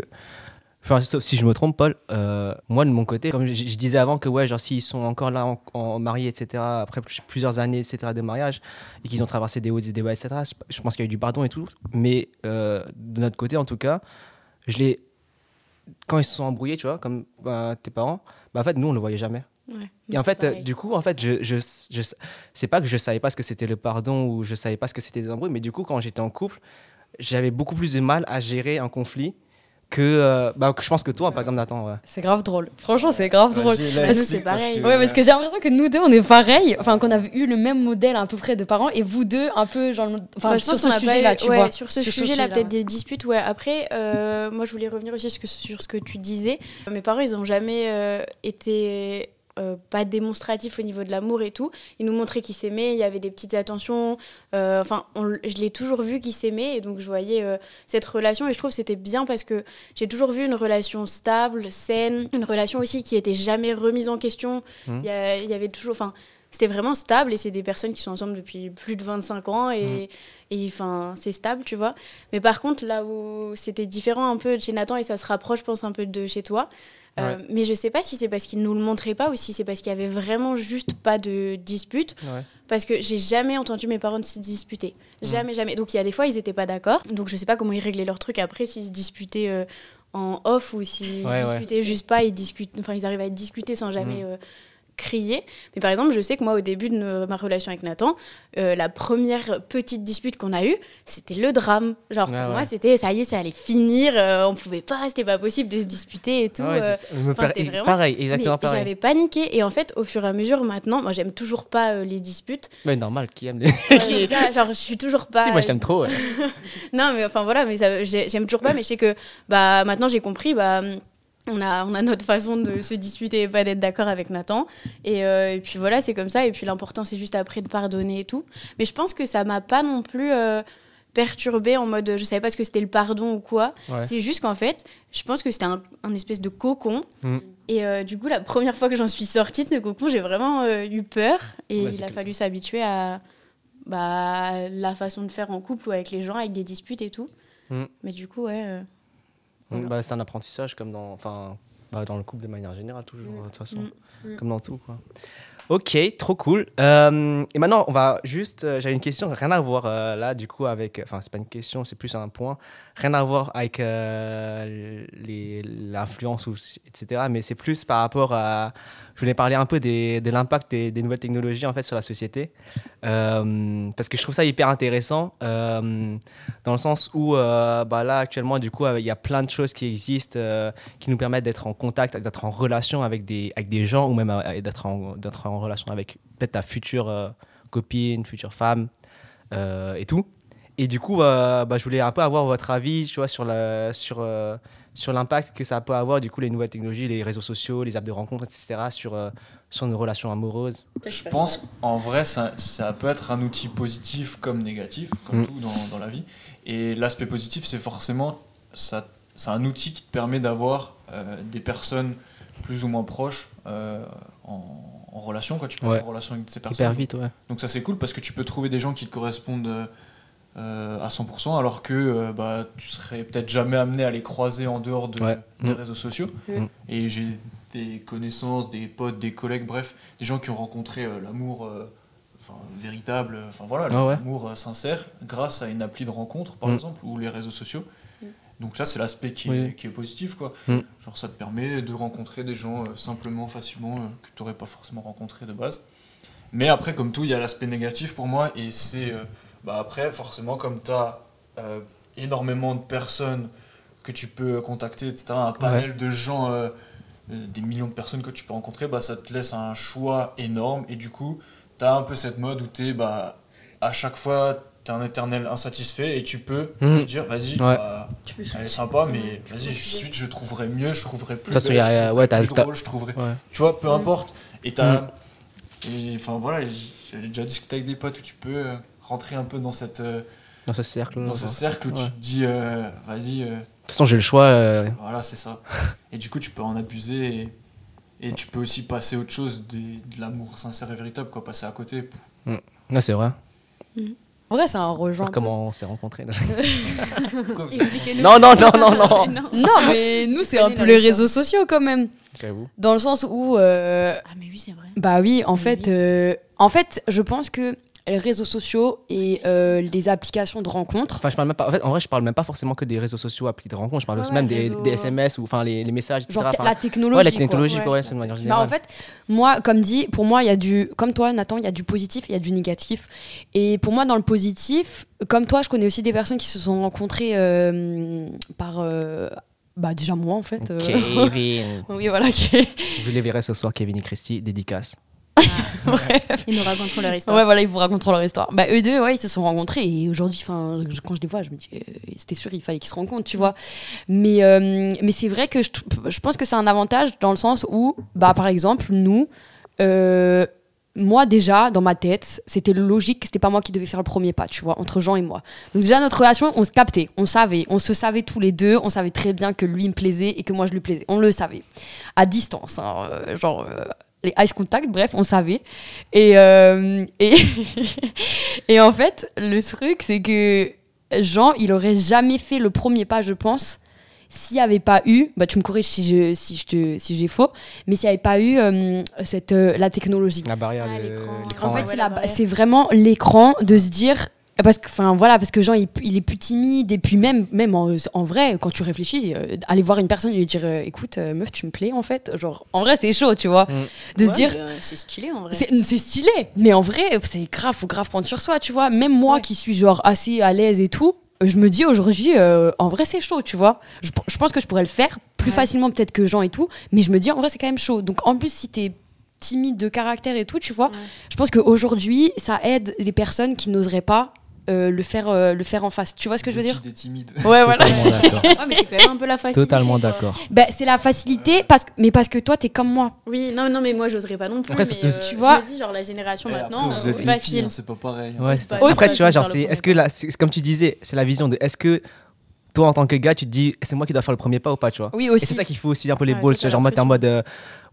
enfin, sauf si je me trompe, Paul, euh, moi de mon côté, comme je, je disais avant que, ouais, genre s'ils sont encore là en, en mariés, etc., après plus- plusieurs années, etc., de mariage, et qu'ils ont traversé des hauts et des bas, etc., je- je pense qu'il y a eu du pardon et tout. Mais euh, de notre côté, en tout cas, je l'ai. Quand ils se sont embrouillés, tu vois, comme bah, tes parents, bah, en fait, nous, on le voyait jamais. Ouais, Et en fait, euh, du coup, en fait, je, je, je, c'est pas que je savais pas ce que c'était le pardon ou je savais pas ce que c'était des embrouilles, mais du coup, quand j'étais en couple, j'avais beaucoup plus de mal à gérer un conflit que, euh, bah, que je pense que toi, par exemple, Nathan. Ouais. C'est grave drôle. Franchement, c'est grave drôle. Là, Bah, c'est parce pareil. que- Ouais, parce que j'ai l'impression que nous deux, on est pareils. Enfin, qu'on a eu le même modèle à peu près de parents. Et vous deux, un peu, genre, enfin, Bah, je sur pense ce qu'on a pas sujet-là, eu- tu ouais, vois. Sur ce Sur ce sujet-là, peut-être des disputes. Ouais. Après, euh, moi, je voulais revenir aussi sur ce que, sur ce que tu disais. Mes parents, ils n'ont jamais euh, été euh, pas démonstratifs au niveau de l'amour et tout. Ils nous montraient qu'ils s'aimaient. Il y avait des petites attentions. Euh, Enfin, on je l'ai toujours vu qu'ils s'aimaient. Et donc, je voyais euh, cette relation. Et je trouve que c'était bien parce que j'ai toujours vu une relation stable, saine. Une relation aussi qui était jamais remise en question. Mhm. Il y, a- il y avait toujours. Enfin, c'était vraiment stable et c'est des personnes qui sont ensemble depuis plus de 25 ans et, et enfin c'est stable tu vois mais par contre là où c'était différent un peu de chez Nathan et ça se rapproche je pense un peu de chez toi euh, mais je sais pas si c'est parce qu'il nous le montrait pas ou si c'est parce qu'il y avait vraiment juste pas de dispute. Parce que j'ai jamais entendu mes parents se disputer. Jamais jamais. Donc il y a des fois ils étaient pas d'accord. Donc je sais pas comment ils réglaient leur truc après s'ils se disputaient euh, en off ou s'ils Ouais, se disputaient juste pas ils discutent enfin ils arrivent à discuter sans jamais euh, crier mais par exemple je sais que moi au début de ma relation avec Nathan euh, la première petite dispute qu'on a eue c'était le drame genre Ah pour ouais. moi c'était ça y est ça allait finir euh, on pouvait pas c'était pas possible de se disputer et tout Ouais, euh, c'était vraiment- Pareil, exactement pareil. j'avais paniqué et en fait au fur et à mesure maintenant moi j'aime toujours pas euh, les disputes Mais normal, qui aime les. Ouais, [laughs] ça, genre je suis toujours pas si, moi je t'aime trop. [laughs] non, mais enfin voilà, mais j'aime toujours pas, mais je sais que bah, maintenant j'ai compris, bah, on, a, on a notre façon de se disputer et pas d'être d'accord avec Nathan. Et, euh, et puis voilà, c'est comme ça. Et puis l'important, c'est juste après de pardonner et tout. Mais je pense que ça m'a pas non plus euh, perturbée en mode je savais pas ce que c'était le pardon ou quoi. Ouais. C'est juste qu'en fait, je pense que c'était un, un espèce de cocon. Mm. Et euh, du coup, la première fois que j'en suis sortie de ce cocon, j'ai vraiment euh, eu peur. Et Ouais, il a fallu s'habituer à bah, la façon de faire en couple ou avec les gens, avec des disputes et tout. Mm. Mais du coup, ouais. Voilà. Bah, c'est un apprentissage comme dans, enfin, bah, dans le couple de manière générale, toujours, Mm. de toute façon. Mm. Comme dans tout, quoi. Ok, trop cool. Euh, et maintenant, on va juste. euh, J'avais une question, rien à voir euh, là, du coup, avec. Enfin, c'est pas une question, c'est plus un point. Rien à voir avec euh, l'influence, etc. Mais c'est plus par rapport à. Je voulais parler un peu de l'impact des, nouvelles technologies en fait sur la société. Euh, parce que je trouve ça hyper intéressant. euh, dans le sens où, euh, bah là, actuellement, du coup, il y a plein de choses qui existent qui nous permettent d'être en contact, d'être en relation avec des, avec des gens ou même d'être en, en relation avec peut-être ta future copine, future femme et tout. Et du coup, euh, bah, je voulais un peu avoir votre avis tu vois, sur, la, sur, euh, sur l'impact que ça peut avoir, du coup, les nouvelles technologies, les réseaux sociaux, les apps de rencontres, etc., sur, euh, sur nos relations amoureuses. Je pense qu'en vrai, ça, ça peut être un outil positif comme négatif, comme Mm. tout dans, dans la vie. Et l'aspect positif, c'est forcément, ça, c'est un outil qui te permet d'avoir euh, des personnes plus ou moins proches euh, en, en relation, quoi. Tu peux Ouais. être en relation avec ces personnes. Hyper vite, ouais. Donc ça c'est cool parce que tu peux trouver des gens qui te correspondent euh, à 100% alors que euh, bah, tu serais peut-être jamais amené à les croiser en dehors de, Ouais. des Mm. réseaux sociaux. Mm. Et j'ai des connaissances, des potes, des collègues, bref, des gens qui ont rencontré euh, l'amour euh, enfin, véritable, enfin voilà, Ah ouais. l'amour euh, sincère grâce à une appli de rencontre par Mm. exemple ou les réseaux sociaux. Mm. Donc là c'est l'aspect qui, Oui. qui est positif quoi. Mm. Genre ça te permet de rencontrer des gens euh, simplement, facilement, euh, que tu n'aurais pas forcément rencontré de base. Mais après, comme tout, il y a l'aspect négatif pour moi, et c'est. Euh, bah après, forcément, comme tu as énormément de personnes que tu peux contacter, etc., un panel de gens, euh, euh, des millions de personnes que tu peux rencontrer, bah, ça te laisse un choix énorme, et du coup, tu as un peu cette mode où tu es, bah, à chaque fois, tu es un éternel insatisfait, et tu peux te dire, vas-y, Ouais. bah, Tu elle est sympa, mais vas-y, je suis, je trouverai mieux, je trouverai plus façon, belle, y a- je trouverai ouais, plus drôle, je trouverai Ouais. tu vois, peu importe. Et t'as. Mm. et, Enfin voilà, j'avais déjà discuté avec des potes où tu peux euh, rentrer un peu dans, cette, euh, Dans ce cercle. dans ce De cercle où tu te dis, euh, vas-y, euh, toute façon, j'ai le choix. euh, voilà, c'est ça. [laughs] Et du coup, tu peux en abuser et, et tu peux aussi passer autre chose, de l'amour sincère et véritable, quoi, passer à côté. Ouais, c'est vrai. En vrai, c'est un rejoint. Comment on s'est rencontrés. [laughs] Expliquez-nous. Non, non, non, [laughs] non, non. Non, mais nous, c'est un peu les réseaux sociaux quand même. Dans le sens où, euh, Ah, mais oui, c'est vrai. bah oui, en fait, euh, en fait, je pense que les réseaux sociaux et euh, les applications de rencontres, Enfin, je parle même pas. En fait, en vrai, je parle même pas forcément que des réseaux sociaux, applis de rencontre. Je parle Ouais, aussi ouais, même des, réseaux- des SMS ou enfin les, les messages, etc. genre te- Enfin, la technologie. ouais, la technologie, quoi, ouais, c'est de manière Bah, générale. en fait, moi, comme dit, pour moi, il y a du. Comme toi, Nathan, il y a du positif et il y a du négatif. Et pour moi, dans le positif, comme toi, je connais aussi des personnes qui se sont rencontrées euh, par. euh, bah, déjà moi, en fait. euh, Kevin. [laughs] oui, voilà. qui- Vous les verrez ce soir, Kevin et Christy, dédicace. Bref. Ils nous raconteront leur histoire. Ouais, voilà, ils vous raconteront leur histoire. Bah, eux deux, ouais, ils se sont rencontrés. Et aujourd'hui, quand je les vois, je me dis, euh, c'était sûr, il fallait qu'ils se rencontrent, tu vois. Mais, euh, mais c'est vrai que je, je pense que c'est un avantage dans le sens où, bah, par exemple, nous, euh, moi déjà, dans ma tête, c'était logique que c'était pas moi qui devais faire le premier pas, tu vois, entre Jean et moi. Donc déjà, notre relation, on se captait, on savait, on se savait tous les deux, on savait très bien que lui me plaisait et que moi je lui plaisais. On le savait. À distance, hein, genre... euh, les ice contact, bref, on savait. Et, euh, et, [laughs] et en fait, le truc, c'est que Jean, il aurait jamais fait le premier pas, je pense, s'il n'y avait pas eu, bah, tu me corriges si je si je te si j'ai faux, mais s'il n'y avait pas eu euh, cette euh, la technologie. La barrière, Ah, de- l'écran. En fait, ouais, c'est vraiment l'écran de se dire parce que enfin voilà parce que Jean il, il est plus timide et puis même même en, en vrai quand tu réfléchis euh, aller voir une personne et lui dire euh, écoute euh, meuf tu me plais en fait genre en vrai c'est chaud tu vois Mm. de Ouais, se dire euh, C'est stylé en vrai. c'est c'est stylé, mais en vrai, c'est grave, faut grave prendre sur soi, tu vois. Même moi Ouais. qui suis genre assez à l'aise et tout, je me dis aujourd'hui, euh, en vrai, c'est chaud, tu vois. Je, je pense que je pourrais le faire plus Ouais. facilement peut-être que Jean et tout, mais je me dis en vrai, c'est quand même chaud. Donc en plus, si t'es timide de caractère et tout, tu vois, Ouais. je pense qu'aujourd'hui, ça aide les personnes qui n'oseraient pas euh, le, faire, euh, le faire en face. Tu vois ce que je veux dire Des timides. Ouais, voilà. Totalement [laughs] d'accord. Ouais, mais c'est quand même un peu la facilité. Totalement d'accord. Ben, c'est la facilité, parce que, mais parce que toi, t'es comme moi. Oui, non, non, mais moi j'oserais pas non plus. Après, mais, euh, tu vois- dis, genre la génération Et maintenant, après, vous euh, êtes facile. hein, c'est pas pareil. Ouais, c'est ça. Aussi, Après, tu vois, genre, c'est, est-ce que là, c'est- comme tu disais, c'est la vision de est-ce que toi, en tant que gars, tu te dis, c'est moi qui dois faire le premier pas ou pas, tu vois? Oui, Et aussi. c'est ça qu'il faut aussi un peu les Ouais, balls, genre, moi, t'es en mode,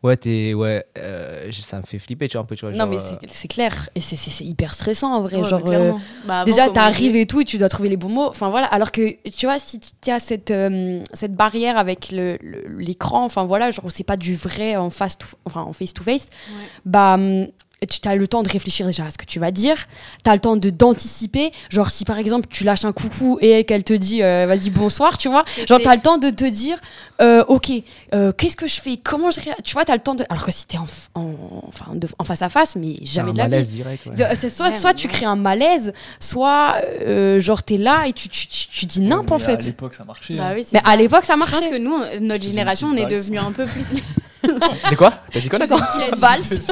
ouais, t'es, ouais, euh, ça me fait flipper, tu vois, un peu, tu vois. Non, genre, mais euh, c'est- c'est clair. Et c'est- c'est c'est hyper stressant en vrai. Ouais, genre, clairement. Bah, avant, Déjà, t'arrives et tout, et tu dois trouver les bons mots. Enfin voilà. Alors que tu vois, si tu as cette, euh, cette barrière avec le- le- l'écran, enfin voilà, genre c'est pas du vrai en face, to- enfin en face to face. Ouais. Bah hum, tu as le temps de réfléchir déjà à ce que tu vas dire. Tu as le temps de d'anticiper. Genre si par exemple tu lâches un coucou et qu'elle te dit euh, vas-y bonsoir, tu vois. Genre tu as le temps de te dire euh, ok euh, qu'est-ce que je fais, comment je réagis. Tu vois, tu as le temps de. Alors que si t'es en, f- en, enfin, de- en face à face, mais jamais un de la vie. malaise direct, ouais. C'est- soit, Ouais, soit tu crées un malaise, soit euh, genre t'es là et tu, tu, tu, tu dis nimp en Mais À fait. l'époque, ça marchait. Bah hein. oui, Mais ça. à l'époque ça Je pense marchait. que nous, notre génération, on est devenu un peu plus. [laughs] [laughs] C'est quoi T'as dit quoi là une valse. [laughs] [laughs]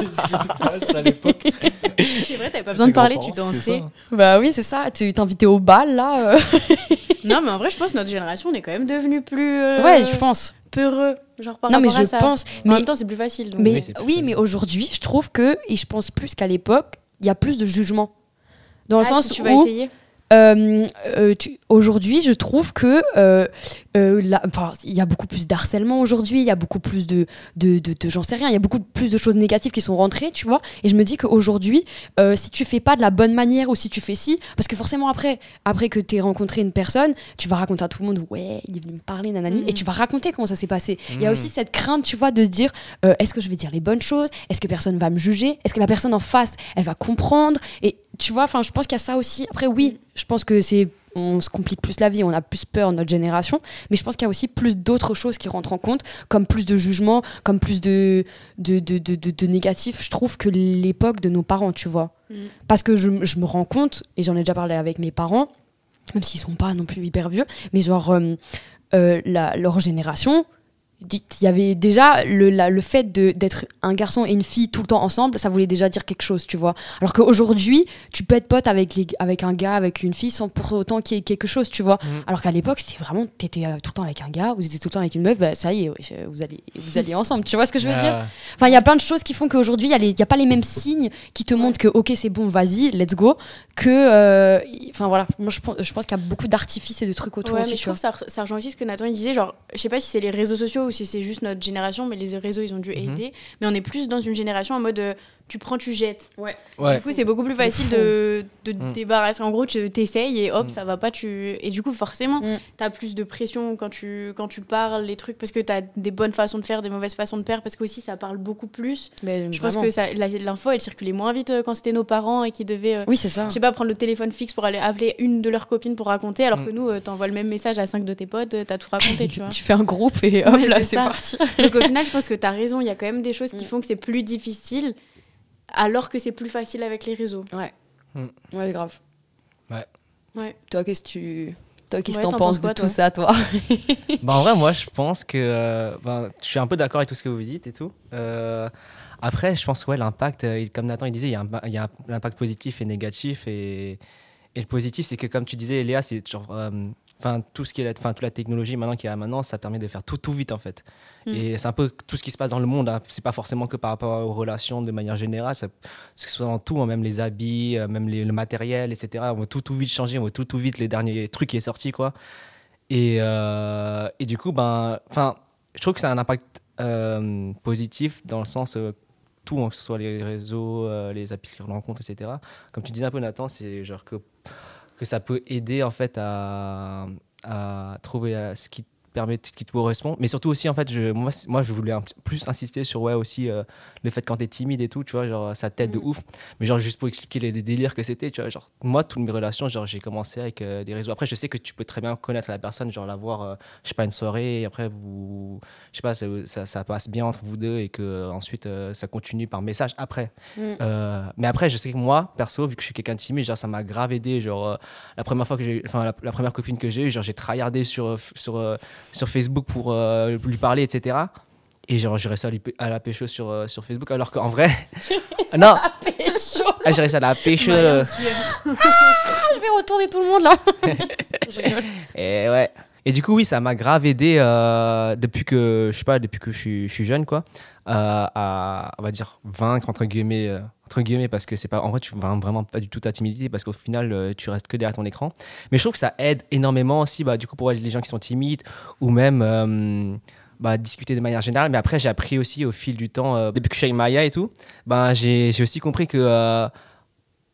C'est vrai, t'avais pas besoin de parler, tu dansais. Bah oui, c'est ça. Tu t'invitais au bal là. euh. Non, mais en vrai, je pense que notre génération, on est quand même devenu plus. euh, Ouais, je pense. Peureux, genre par non mais rapport je à ça. pense. En Mais, même temps, c'est plus facile. donc. mais Oui, mais aujourd'hui, je trouve que et je pense plus qu'à l'époque, il y a plus de jugement. Dans le Ah, sens si tu où vas essayer. Euh, euh, aujourd'hui, je trouve que euh, euh, il y a beaucoup plus d'harcèlement aujourd'hui, il y a beaucoup plus de, de, de, de- j'en sais rien, il y a beaucoup plus de choses négatives qui sont rentrées, tu vois. Et je me dis qu'aujourd'hui, euh, si tu fais pas de la bonne manière ou si tu fais si, parce que forcément après, après que tu aies rencontré une personne, tu vas raconter à tout le monde, ouais, il est venu me parler, nanani, Mhm. et tu vas raconter comment ça s'est passé. Il y a Mhm. aussi cette crainte, tu vois, de se dire, euh, est-ce que je vais dire les bonnes choses? Est-ce que personne va me juger? Est-ce que la personne en face, elle va comprendre? Et tu vois, enfin, je pense qu'il y a ça aussi. Après, oui, je pense que c'est on se complique plus la vie, on a plus peur notre génération, mais je pense qu'il y a aussi plus d'autres choses qui rentrent en compte, comme plus de jugement, comme plus de de, de, de, de- de négatif, je trouve, que l'époque de nos parents, tu vois. Mm. Parce que je, je me rends compte, et j'en ai déjà parlé avec mes parents, même s'ils sont pas non plus hyper vieux, mais genre euh, euh, la- leur génération, il y avait déjà le, la- le fait de- d'être un garçon et une fille tout le temps ensemble, ça voulait déjà dire quelque chose, tu vois. Alors qu'aujourd'hui, tu peux être pote avec, les, avec un gars, avec une fille, sans pour autant qu'il y ait quelque chose, tu vois. Mhm. Alors qu'à l'époque, c'était vraiment, t'étais euh, tout le temps avec un gars, vous étiez tout le temps avec une meuf, bah, ça y est, euh, vous allez, vous allez [laughs] ensemble, tu vois ce que je veux dire? Enfin, il y a plein de choses qui font qu'aujourd'hui, il n'y a, pas les mêmes signes qui te montrent que, ok, c'est bon, vas-y, let's go. Que, euh, enfin voilà, moi je pense, je pense qu'il y a beaucoup d'artifices et de trucs autour Ouais, aussi, mais tu je trouve ça, ça rejoint aussi ce que Nathan il disait. Genre, je sais pas si c'est les réseaux sociaux ou si c'est juste notre génération, mais les réseaux ils ont dû Mhm. aider. Mais on est plus dans une génération en mode euh, tu prends, tu jettes. Ouais. ouais. Du coup, c'est beaucoup plus facile de, de Mm. te débarrasser. En gros, tu t'essayes et hop, Mm. ça va pas. Tu... Et du coup, forcément, Mm. t'as plus de pression quand tu, quand tu parles, les trucs, parce que t'as des bonnes façons de faire, des mauvaises façons de faire, parce qu'aussi ça parle beaucoup plus. Mais Je pense que l'info, elle circulait moins vite euh, quand c'était nos parents et qui devaient. euh, Oui, c'est ça. je sais pas, prendre le téléphone fixe pour aller appeler une de leurs copines pour raconter, alors Mm. que nous, euh, t'envoies le même message à cinq de tes potes, euh, t'as tout raconté, tu [laughs] vois. Tu fais un groupe et hop Ouais, là, c'est parti. Donc au final, je pense que t'as raison, il y a quand même des choses qui Mm. font que c'est plus difficile, alors que c'est plus facile avec les réseaux. Ouais, grave. Ouais. Ouais. Toi, qu'est-ce que tu. Toi, qu'est-ce que Ouais, t'en penses quoi, de tout ça, toi [laughs] Bah, en vrai, moi, je pense que. euh, ben, je suis un peu d'accord avec tout ce que vous dites et tout. Euh, après, je pense, ouais, l'impact, euh, il- comme Nathan il disait, il y a, un, il y a l'impact positif et négatif. Et, et le positif, c'est que, comme tu disais, Léa, c'est genre. Enfin, tout ce qui est la, enfin, toute la technologie maintenant qu'il y a maintenant, ça permet de faire tout, tout vite en fait. Mm. Et c'est un peu tout ce qui se passe dans le monde. Hein. C'est pas forcément que par rapport aux relations de manière générale. Ça, que ce soit dans tout, hein, même les habits, euh, même les- le matériel, etc. On va tout, tout vite changer. On va tout, tout vite les derniers trucs qui est sorti, quoi. Et, euh, et du coup, ben, enfin, je trouve que ça a un impact euh, positif dans le sens euh, tout, hein, que ce soit les réseaux, les applis de rencontre, etc. Comme tu disais un peu, Nathan, c'est genre que, que ça peut aider en fait à, à trouver ce qui permet, ce qui te correspond. Mais surtout aussi, en fait, je, moi, je voulais plus insister sur ouais, aussi euh, le fait quand t'es timide et tout, tu vois, genre ça t'aide de Mm. ouf. Mais genre, juste pour expliquer les, les délires que c'était, tu vois, genre, moi, toutes mes relations, genre, j'ai commencé avec euh, des réseaux. Après, je sais que tu peux très bien connaître la personne, genre, la voir, euh, je sais pas, une soirée, et après, vous, je sais pas, ça, ça, ça passe bien entre vous deux, et que euh, ensuite, ça continue par message après. Mm. Mais après, je sais que moi, perso, vu que je suis quelqu'un de timide, genre, ça m'a grave aidé. Genre, la première fois que j'ai, enfin, la, la première copine que j'ai eue, genre, j'ai tryhardé sur, sur, sur Facebook pour euh, lui parler, etc. Et genre, j'ai réussi à, la pécho sur, euh, sur Facebook, alors qu'en vrai. [laughs] non, ah, réussi à la pécho. euh, Je vais retourner tout le monde là. [laughs] Et ouais. Et du coup, oui, ça m'a grave aidé euh, depuis que, je sais pas, depuis que je suis, je suis jeune, quoi, à, on va dire, vaincre, entre guillemets, entre guillemets, parce que c'est pas, en vrai, tu vaincres vraiment pas du tout ta timidité, parce qu'au final, euh, tu restes que derrière ton écran. Mais je trouve que ça aide énormément aussi, bah, du coup, pour les gens qui sont timides, ou même, euh, bah, discuter de manière générale. Mais après, j'ai appris aussi au fil du temps, euh, depuis que je suis avec Maya et tout, ben, j'ai j'ai aussi compris que, euh,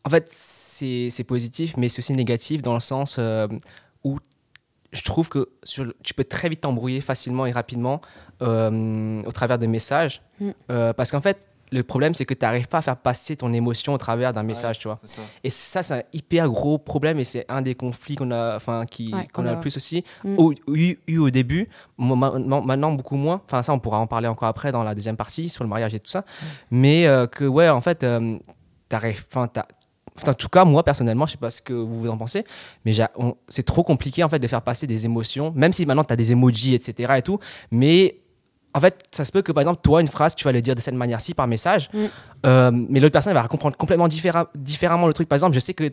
en fait, c'est c'est positif, mais c'est aussi négatif dans le sens euh, où je trouve que sur le- tu peux très vite t'embrouiller facilement et rapidement euh, au travers des messages. Mm. Euh, parce qu'en fait, le problème, c'est que tu n'arrives pas à faire passer ton émotion au travers d'un message, tu vois. C'est ça. Et ça, c'est un hyper gros problème et c'est un des conflits qu'on a, enfin, qui, Ouais, qu'on a le plus aussi Mm. au- eu, eu au début. Maintenant, beaucoup moins. Enfin, ça, on pourra en parler encore après dans la deuxième partie sur le mariage et tout ça. Mais euh, que, ouais, en fait, euh, t'arrives, enfin, en tout cas, moi, personnellement, je sais pas ce que vous en pensez, mais c'est trop compliqué, en fait, de faire passer des émotions, même si maintenant, tu as des emojis, etc. et tout. Mais en fait, ça se peut que par exemple, toi, une phrase, tu vas le dire de cette manière-ci par message, Mm. euh, mais l'autre personne elle va comprendre complètement différa- différemment le truc. Par exemple, je sais que,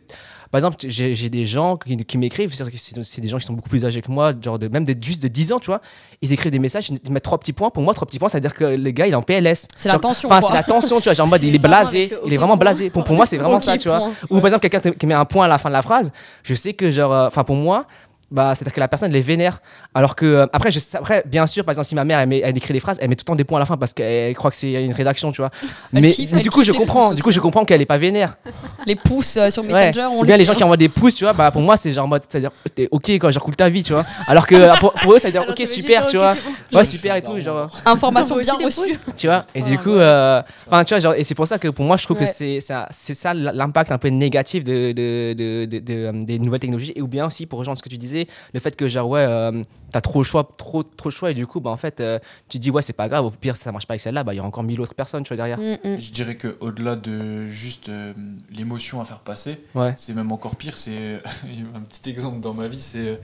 par exemple, j'ai des gens qui, qui m'écrivent, c'est des gens qui sont beaucoup plus âgés que moi, genre de, même de, juste de 10 ans, tu vois. Ils écrivent des messages, ils mettent trois petits points. Pour moi, trois petits points, ça veut dire que le gars, il est en PLS. C'est la tension, c'est la tension, tu vois. Genre en mode, il est blasé, il est vraiment point. blasé. Pour, pour moi, c'est vraiment ça, tu vois. Ou par exemple, quelqu'un qui met un point à la fin de la phrase, je sais que, genre, euh, enfin, pour moi, bah, c'est-à-dire que la personne les vénère. Alors que, euh, après, je après, bien sûr, par exemple, si ma mère, elle, met- elle écrit des phrases, elle met tout le temps des points à la fin parce qu'elle croit que c'est une rédaction, tu vois. Elle Mais kiffe- mais elle du coup, je comprends, du coup, je comprends qu'elle est pas vénère. [laughs] Les pouces euh, sur Ouais. Messenger, on Ou bien le les gens qui envoient des pouces, tu vois, bah, pour moi, c'est genre en mode, c'est-à-dire, t'es ok, quoi, genre, cool ta vie, tu vois. Alors que euh, pour, pour eux, ça veut dire, Alors, ok, super, dire, tu vois. Ouais, super et tout, genre. Information bien reçue. tu vois et du coup ouais, enfin tu vois genre et c'est pour ça que pour moi je trouve Ouais. que c'est ça c'est ça l'impact un peu négatif de, de, de- de- de, des nouvelles technologies et ou bien aussi pour rejoindre ce que tu disais le fait que genre ouais euh, t'as trop le choix trop trop le choix et du coup bah en fait euh, tu te dis ouais c'est pas grave au pire si ça marche pas avec celle-là bah il y aura encore mille autres personnes tu vois derrière Mm, mm. Je dirais que au-delà de juste euh, l'émotion à faire passer, ouais c'est même encore pire. C'est a [laughs] un petit exemple dans ma vie. C'est euh,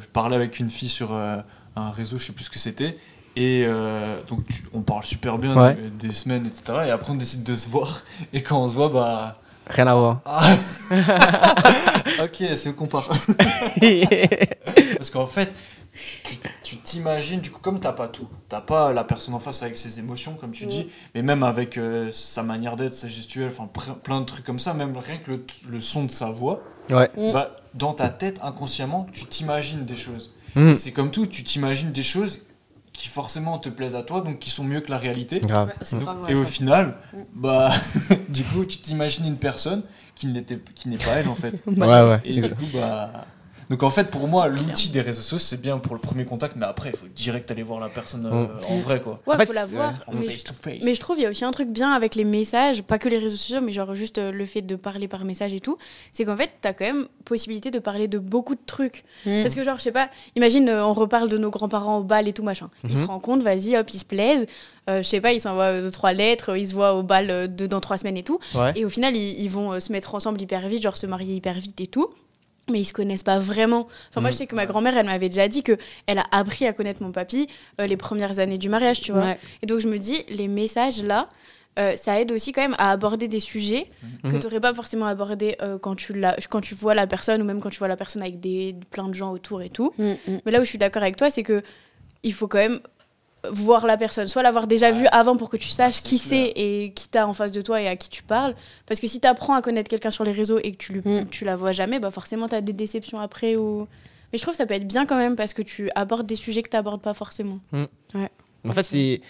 je parlais avec une fille sur euh, un réseau, je sais plus ce que c'était. Et euh, donc tu- on parle super bien Ouais. des semaines, etc. Et après on décide de se voir. [laughs] Et quand on se voit, bah. Rien à voir ah. [laughs] ok, c'est qu'on part. [laughs] Parce qu'en fait, tu- t'imagines, du coup, comme t'as pas tout, t'as pas la personne en face avec ses émotions, comme tu dis, mais même avec euh, sa manière d'être, sa gestuelle, enfin plein de trucs comme ça, même rien que le, le son de sa voix, ouais Mm. bah, dans ta tête, inconsciemment, tu t'imagines des choses. Mm. C'est comme tout, tu t'imagines des choses qui forcément te plaisent à toi, donc qui sont mieux que la réalité. grave Ouais, c'est Donc- grave, ouais, et au ça. final, Mm. bah, [laughs] du coup, tu t'imagines une personne qui n'était, qui n'est pas elle en fait. ouais ouais Et du coup, bah. Donc en fait, pour moi, l'outil des réseaux sociaux, c'est bien pour le premier contact, mais après, il faut direct aller voir la personne euh, Mm. en vrai, quoi. Ouais, En fait, faut la voir. Mais, face to face. mais je trouve il y a aussi un truc bien avec les messages, pas que les réseaux sociaux, mais genre juste euh, le fait de parler par message et tout. C'est qu'en fait, t'as quand même possibilité de parler de beaucoup de trucs. Mm. Parce que genre, je sais pas, imagine, euh, on reparle de nos grands-parents au bal et tout machin. Ils se Mhm. rencontrent, vas-y, hop, ils se plaisent. Euh, je sais pas, ils s'envoient euh, deux, trois lettres, ils se voient au bal euh, de, dans trois semaines et tout. ouais Et au final, ils, ils vont euh, se mettre ensemble hyper vite, genre se marier hyper vite et tout. Mais ils se connaissent pas vraiment. Enfin, moi, je sais que ma grand-mère, elle m'avait déjà dit que elle a appris à connaître mon papy euh, les premières années du mariage, tu vois. Ouais. Et donc, je me dis, les messages là, euh, ça aide aussi quand même à aborder des sujets que Mhm. tu n'aurais pas forcément abordé euh, quand, tu quand tu vois la personne ou même quand tu vois la personne avec des, plein de gens autour et tout. Mm, mm. Mais là où je suis d'accord avec toi, c'est que il faut quand même voir la personne, soit l'avoir déjà vue avant pour que tu saches qui c'est et qui t'a en face de toi et à qui tu parles. Parce que si tu apprends à connaître quelqu'un sur les réseaux et que tu, lui- Mm. tu la vois jamais, bah forcément tu as des déceptions après. Ou... Mais je trouve que ça peut être bien quand même parce que tu abordes des sujets que tu n'abordes pas forcément. En fait, c'est.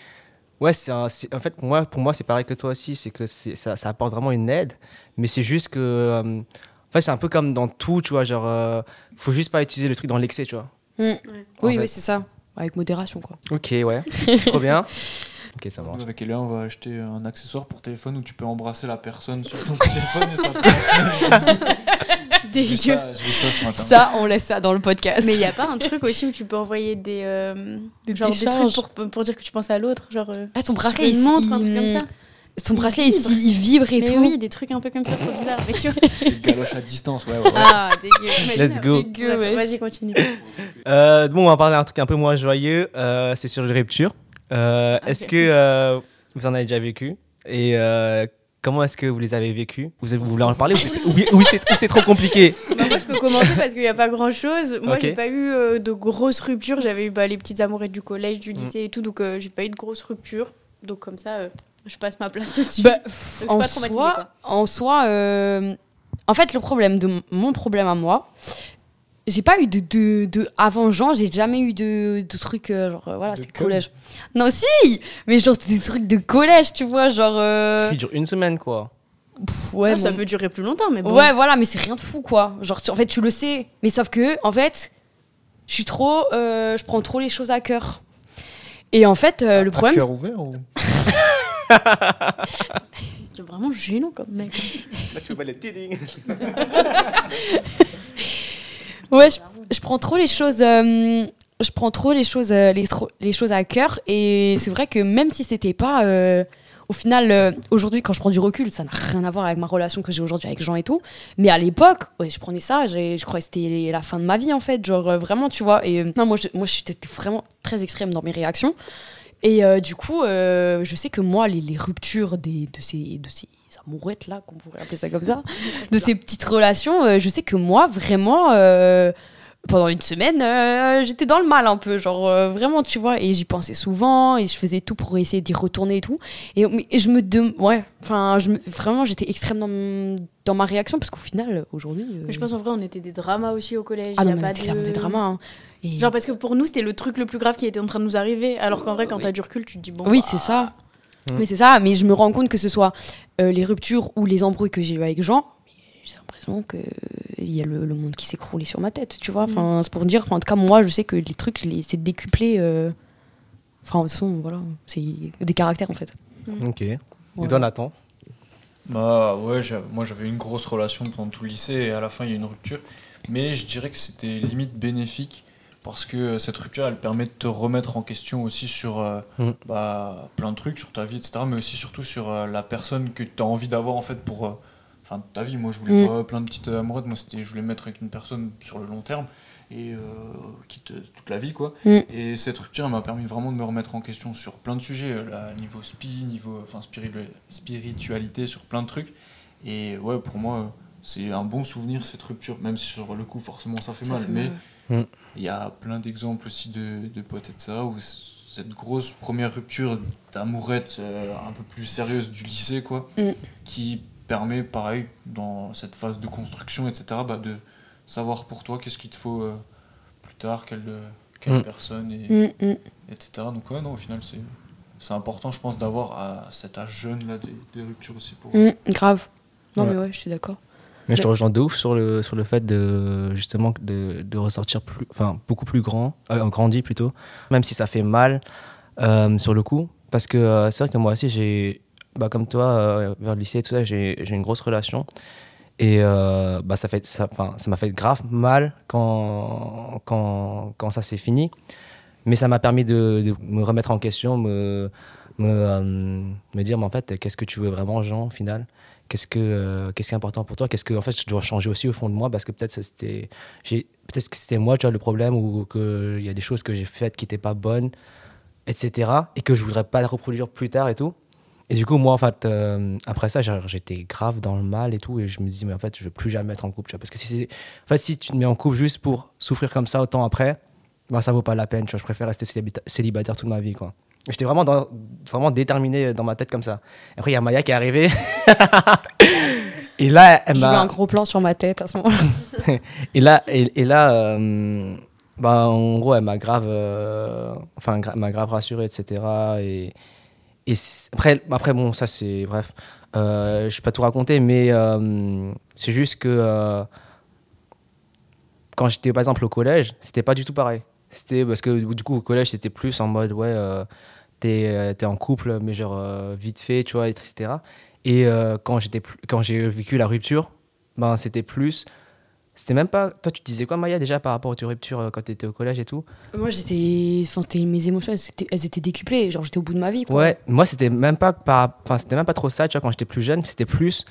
Ouais, c'est un- c'est- en fait, pour moi, pour moi c'est pareil que toi aussi. C'est que c'est- ça, ça apporte vraiment une aide. Mais c'est juste que. euh, en fait, c'est un peu comme dans tout, tu vois. Genre, euh, faut juste pas utiliser le truc dans l'excès, tu vois. Mm. Oui, fait. oui, c'est ça. Avec modération, quoi. Ok, ouais. Trop bien. [laughs] Ok, ça marche. Avec Eléa, on va acheter un accessoire pour téléphone où tu peux embrasser la personne sur ton téléphone et ça [laughs] Dégueu. ça, ça ce matin. Ça, on laisse ça dans le podcast. Mais il n'y a pas un truc aussi où tu peux envoyer des, euh, Des genre des trucs pour, pour dire que tu penses à l'autre genre euh, Ah, ton bracelet, il, une montre, un truc comme ça. Ton Il bracelet, il, vibre. il vibre et Mais tout. oui, des trucs un peu comme ça, trop bizarres. Mais tu vois- Des galoches à distance, ouais, ouais. ouais. Ah, dégueu. Let's go. ouais. Vas-y, continue. Euh, bon, on va parler d'un truc un peu moins joyeux. euh, c'est sur les ruptures. Euh, Est-ce Ok. que euh, vous en avez déjà vécu? Et euh, comment est-ce que vous les avez vécus vous, vous voulez en parler ou c'est- trop compliqué? Bah, moi, je peux commencer parce qu'il n'y a pas grand chose. Moi, Ok. j'ai pas eu euh, de grosses ruptures. J'avais eu bah, les petites amourettes du collège, du lycée et tout, donc euh, j'ai pas eu de grosses ruptures. Donc, comme ça, euh, je passe ma place dessus. Bah, en pas soi, quoi. en soi euh, en fait, le problème de mon problème à moi, j'ai pas eu de, de, de avant Jean, j'ai jamais eu de, de trucs euh, genre euh, voilà, De c'était collège. Non, si, mais genre c'était des trucs de collège, tu vois, genre euh, Qui dure une semaine, quoi. pff, ouais, Ah, ça peut durer plus longtemps, mais bon. Ouais, voilà, mais c'est rien de fou, quoi. Genre, tu- en fait, tu le sais. Mais sauf que, en fait, je suis trop. euh, je prends trop les choses à cœur. Et en fait, euh, le À problème. cœur ouvert ou [laughs] C'est vraiment gênant comme mec. [laughs] Ouais, je, je prends trop les choses. euh, je prends trop les choses, euh, les, choses à cœur. Et c'est vrai que même si c'était pas. euh, au final, euh, aujourd'hui, quand je prends du recul, ça n'a rien à voir avec ma relation que j'ai aujourd'hui avec Jean et tout. Mais à l'époque, ouais, je prenais ça, je croyais que c'était la fin de ma vie, en fait. Genre, euh, vraiment, tu vois. Et euh, non, moi, je, moi, j'étais vraiment très extrême dans mes réactions. Et euh, du coup, euh, je sais que moi, les, les ruptures des, de, ces, de ces amourettes là, qu'on pourrait appeler ça comme ça, [laughs] de ces petites relations, euh, je sais que moi, vraiment, pendant une semaine, j'étais dans le mal un peu, genre vraiment, tu vois, et j'y pensais souvent, et je faisais tout pour essayer d'y retourner et tout. Et, mais- et je me dem- ouais, enfin, je me- vraiment, j'étais extrême dans, ma réaction, parce qu'au final, aujourd'hui. je pense en vrai, on était des dramas aussi au collège. Ah y non, a mais pas de- clairement des dramas. hein. Et- Genre parce que pour nous, c'était le truc le plus grave qui était en train de nous arriver. Alors qu'en vrai, quand t'as du recul, tu te dis bon. Oui, bah, c'est ça. Mm. Mais c'est ça, mais je me rends compte que ce soit euh, les ruptures ou les embrouilles que j'ai eu avec Jean, j'ai l'impression que il y a le, le monde qui s'écroulait sur ma tête, tu vois. Enfin, c'est pour dire, enfin, en tout cas, moi, je sais que les trucs, je les- c'est décuplé. euh, Enfin, de toute façon, voilà, c'est des caractères en fait. Ok. Et Voilà. toi, Nathan? Bah ouais, moi j'avais une grosse relation pendant tout le lycée et à la fin il y a eu une rupture. Mais je dirais que c'était limite bénéfique parce que euh, cette rupture elle permet de te remettre en question aussi sur euh, Mm. bah, plein de trucs, sur ta vie, etc. Mais aussi surtout sur euh, la personne que tu as envie d'avoir en fait pour enfin, ta vie. Moi je voulais Mm. pas plein de petites amoureuses, moi c'était je voulais me mettre avec une personne sur le long terme et euh, qui te, toute la vie quoi. Mm. Et cette rupture elle m'a permis vraiment de me remettre en question sur plein de sujets, là, niveau spi, niveau enfin spiritualité, sur plein de trucs. Et ouais, pour moi, c'est un bon souvenir cette rupture, même si sur le coup, forcément, ça fait Ça mal. fait mais mal. Il y a plein d'exemples aussi de, de potes, etc., où c- cette grosse première rupture d'amourette euh, un peu plus sérieuse du lycée, quoi, Mm. qui permet, pareil, dans cette phase de construction, etc., bah, de savoir pour toi qu'est-ce qu'il te faut euh, plus tard, quelle, euh, quelle Mm. personne, et, Mm, mm. etc. Donc ouais, non, au final, c'est... C'est important, je pense, d'avoir à cet âge jeune là des, des ruptures aussi pour. Grave. Non, Ouais. mais ouais, je suis d'accord. Mais je te rejoins de ouf sur le, sur le fait de justement de, de ressortir plus, enfin, beaucoup plus grand, euh, grandi plutôt, même si ça fait mal euh, sur le coup. Parce que euh, c'est vrai que moi aussi, j'ai, bah, comme toi, euh, vers le lycée et tout ça, j'ai j'ai une grosse relation. Et bah, ça fait, ça, ça m'a fait grave mal quand, quand, quand ça s'est fini. Mais ça m'a permis de, de me remettre en question, me, me, euh, me dire, mais en fait, qu'est-ce que tu veux vraiment, Jean, au final? Qu'est-ce que euh, qu'est-ce qui est important pour toi? Qu'est-ce que en fait je dois changer aussi au fond de moi? Parce que peut-être c'était j'ai peut-être que c'était moi tu vois le problème ou que il y a des choses que j'ai faites qui n'étaient pas bonnes etc et que je voudrais pas les reproduire plus tard et tout. Et du coup moi en fait euh, après ça j'étais grave dans le mal et tout et je me dis mais en fait je veux plus jamais être en couple tu vois. Parce que si en fait si tu te mets en couple juste pour souffrir comme ça autant après bah ça vaut pas la peine tu vois. Je préfère rester célibata- célibataire toute ma vie quoi j'étais vraiment dans, vraiment déterminé dans ma tête comme ça après il y a Maya qui est arrivée [laughs] et là elle m'a un gros plan sur ma tête à ce moment-là. [laughs] et là, et, et là euh, bah, en gros, elle m'a grave, euh, enfin, gra- m'a grave rassuré, etc. Et, et après, après, bon, ça c'est bref. Euh, je vais pas tout raconter, mais c'est juste que quand j'étais par exemple au collège, c'était pas du tout pareil. C'était parce que du coup au collège c'était plus en mode ouais, euh, t'es euh, t'es en couple, mais genre euh, vite fait, tu vois, etc. Et euh, quand j'étais quand j'ai vécu la rupture, ben c'était plus c'était même pas. Toi, tu disais quoi, Maya, déjà par rapport aux ruptures euh, quand tu étais au collège et tout? Moi, j'étais. Enfin, c'était mes émotions, elles étaient, elles étaient décuplées. Genre, j'étais au bout de ma vie, quoi. Ouais, moi, c'était même pas par... enfin, c'était même pas trop ça, tu vois, quand j'étais plus jeune, c'était plus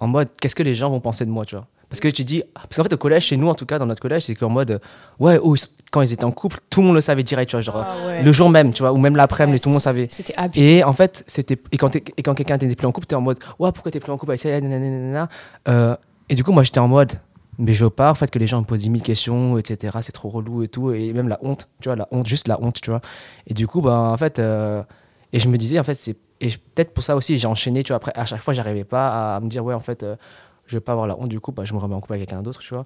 en mode qu'est-ce que les gens vont penser de moi, tu vois? Parce que tu dis. Parce qu'en fait, au collège, chez nous, en tout cas, dans notre collège, c'est qu'en mode ouais, oh, quand ils étaient en couple, tout le monde le savait direct, tu vois, genre Ah ouais. le jour même, tu vois, ou même l'après-midi, Ouais, tout le monde savait. C'était. Et en fait, c'était et quand, et quand quelqu'un n'était plus en couple, t'es en mode ouais pourquoi t'es plus en couple avec ça nanana, nanana. Euh, et du coup moi j'étais en mode mais je pas en fait que les gens me posent 10 000 questions etc c'est trop relou et tout et même la honte tu vois la honte juste la honte tu vois et du coup bah en fait euh, et je me disais en fait c'est et peut-être pour ça aussi j'ai enchaîné tu vois après à chaque fois j'arrivais pas à me dire ouais en fait euh, je veux pas avoir la honte du coup bah, je me remets en couple avec quelqu'un d'autre tu vois.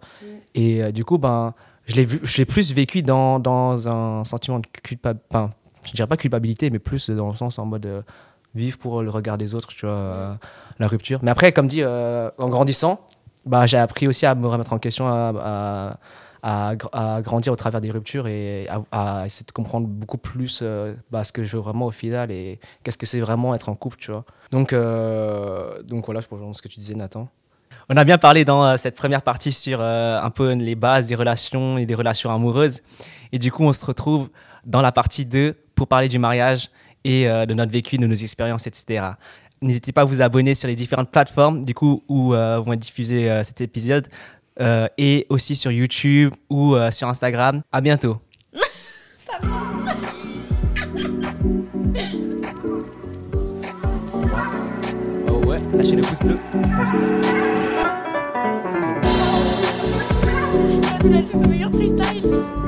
Et euh, du coup ben je l'ai vu je l'ai plus vécu dans, dans un sentiment de culpabilité enfin je dirais pas culpabilité mais plus dans le sens en mode euh, vivre pour le regard des autres tu vois euh, la rupture. Mais après comme dit en grandissant bah j'ai appris aussi à me remettre en question à, à, à gr- à grandir au travers des ruptures et à, essayer de comprendre beaucoup plus bah, ce que je veux vraiment au final et qu'est-ce que c'est vraiment être en couple tu vois. Donc donc voilà pour ce que tu disais Nathan on a bien parlé dans euh, cette première partie sur euh, un peu les bases des relations et des relations amoureuses. Et du coup, on se retrouve dans la partie 2 pour parler du mariage et euh, de notre vécu, de nos expériences, etc. N'hésitez pas à vous abonner sur les différentes plateformes du coup où euh, vont être cet épisode et aussi sur YouTube ou sur Instagram. À bientôt. [laughs] a lâché son meilleur freestyle.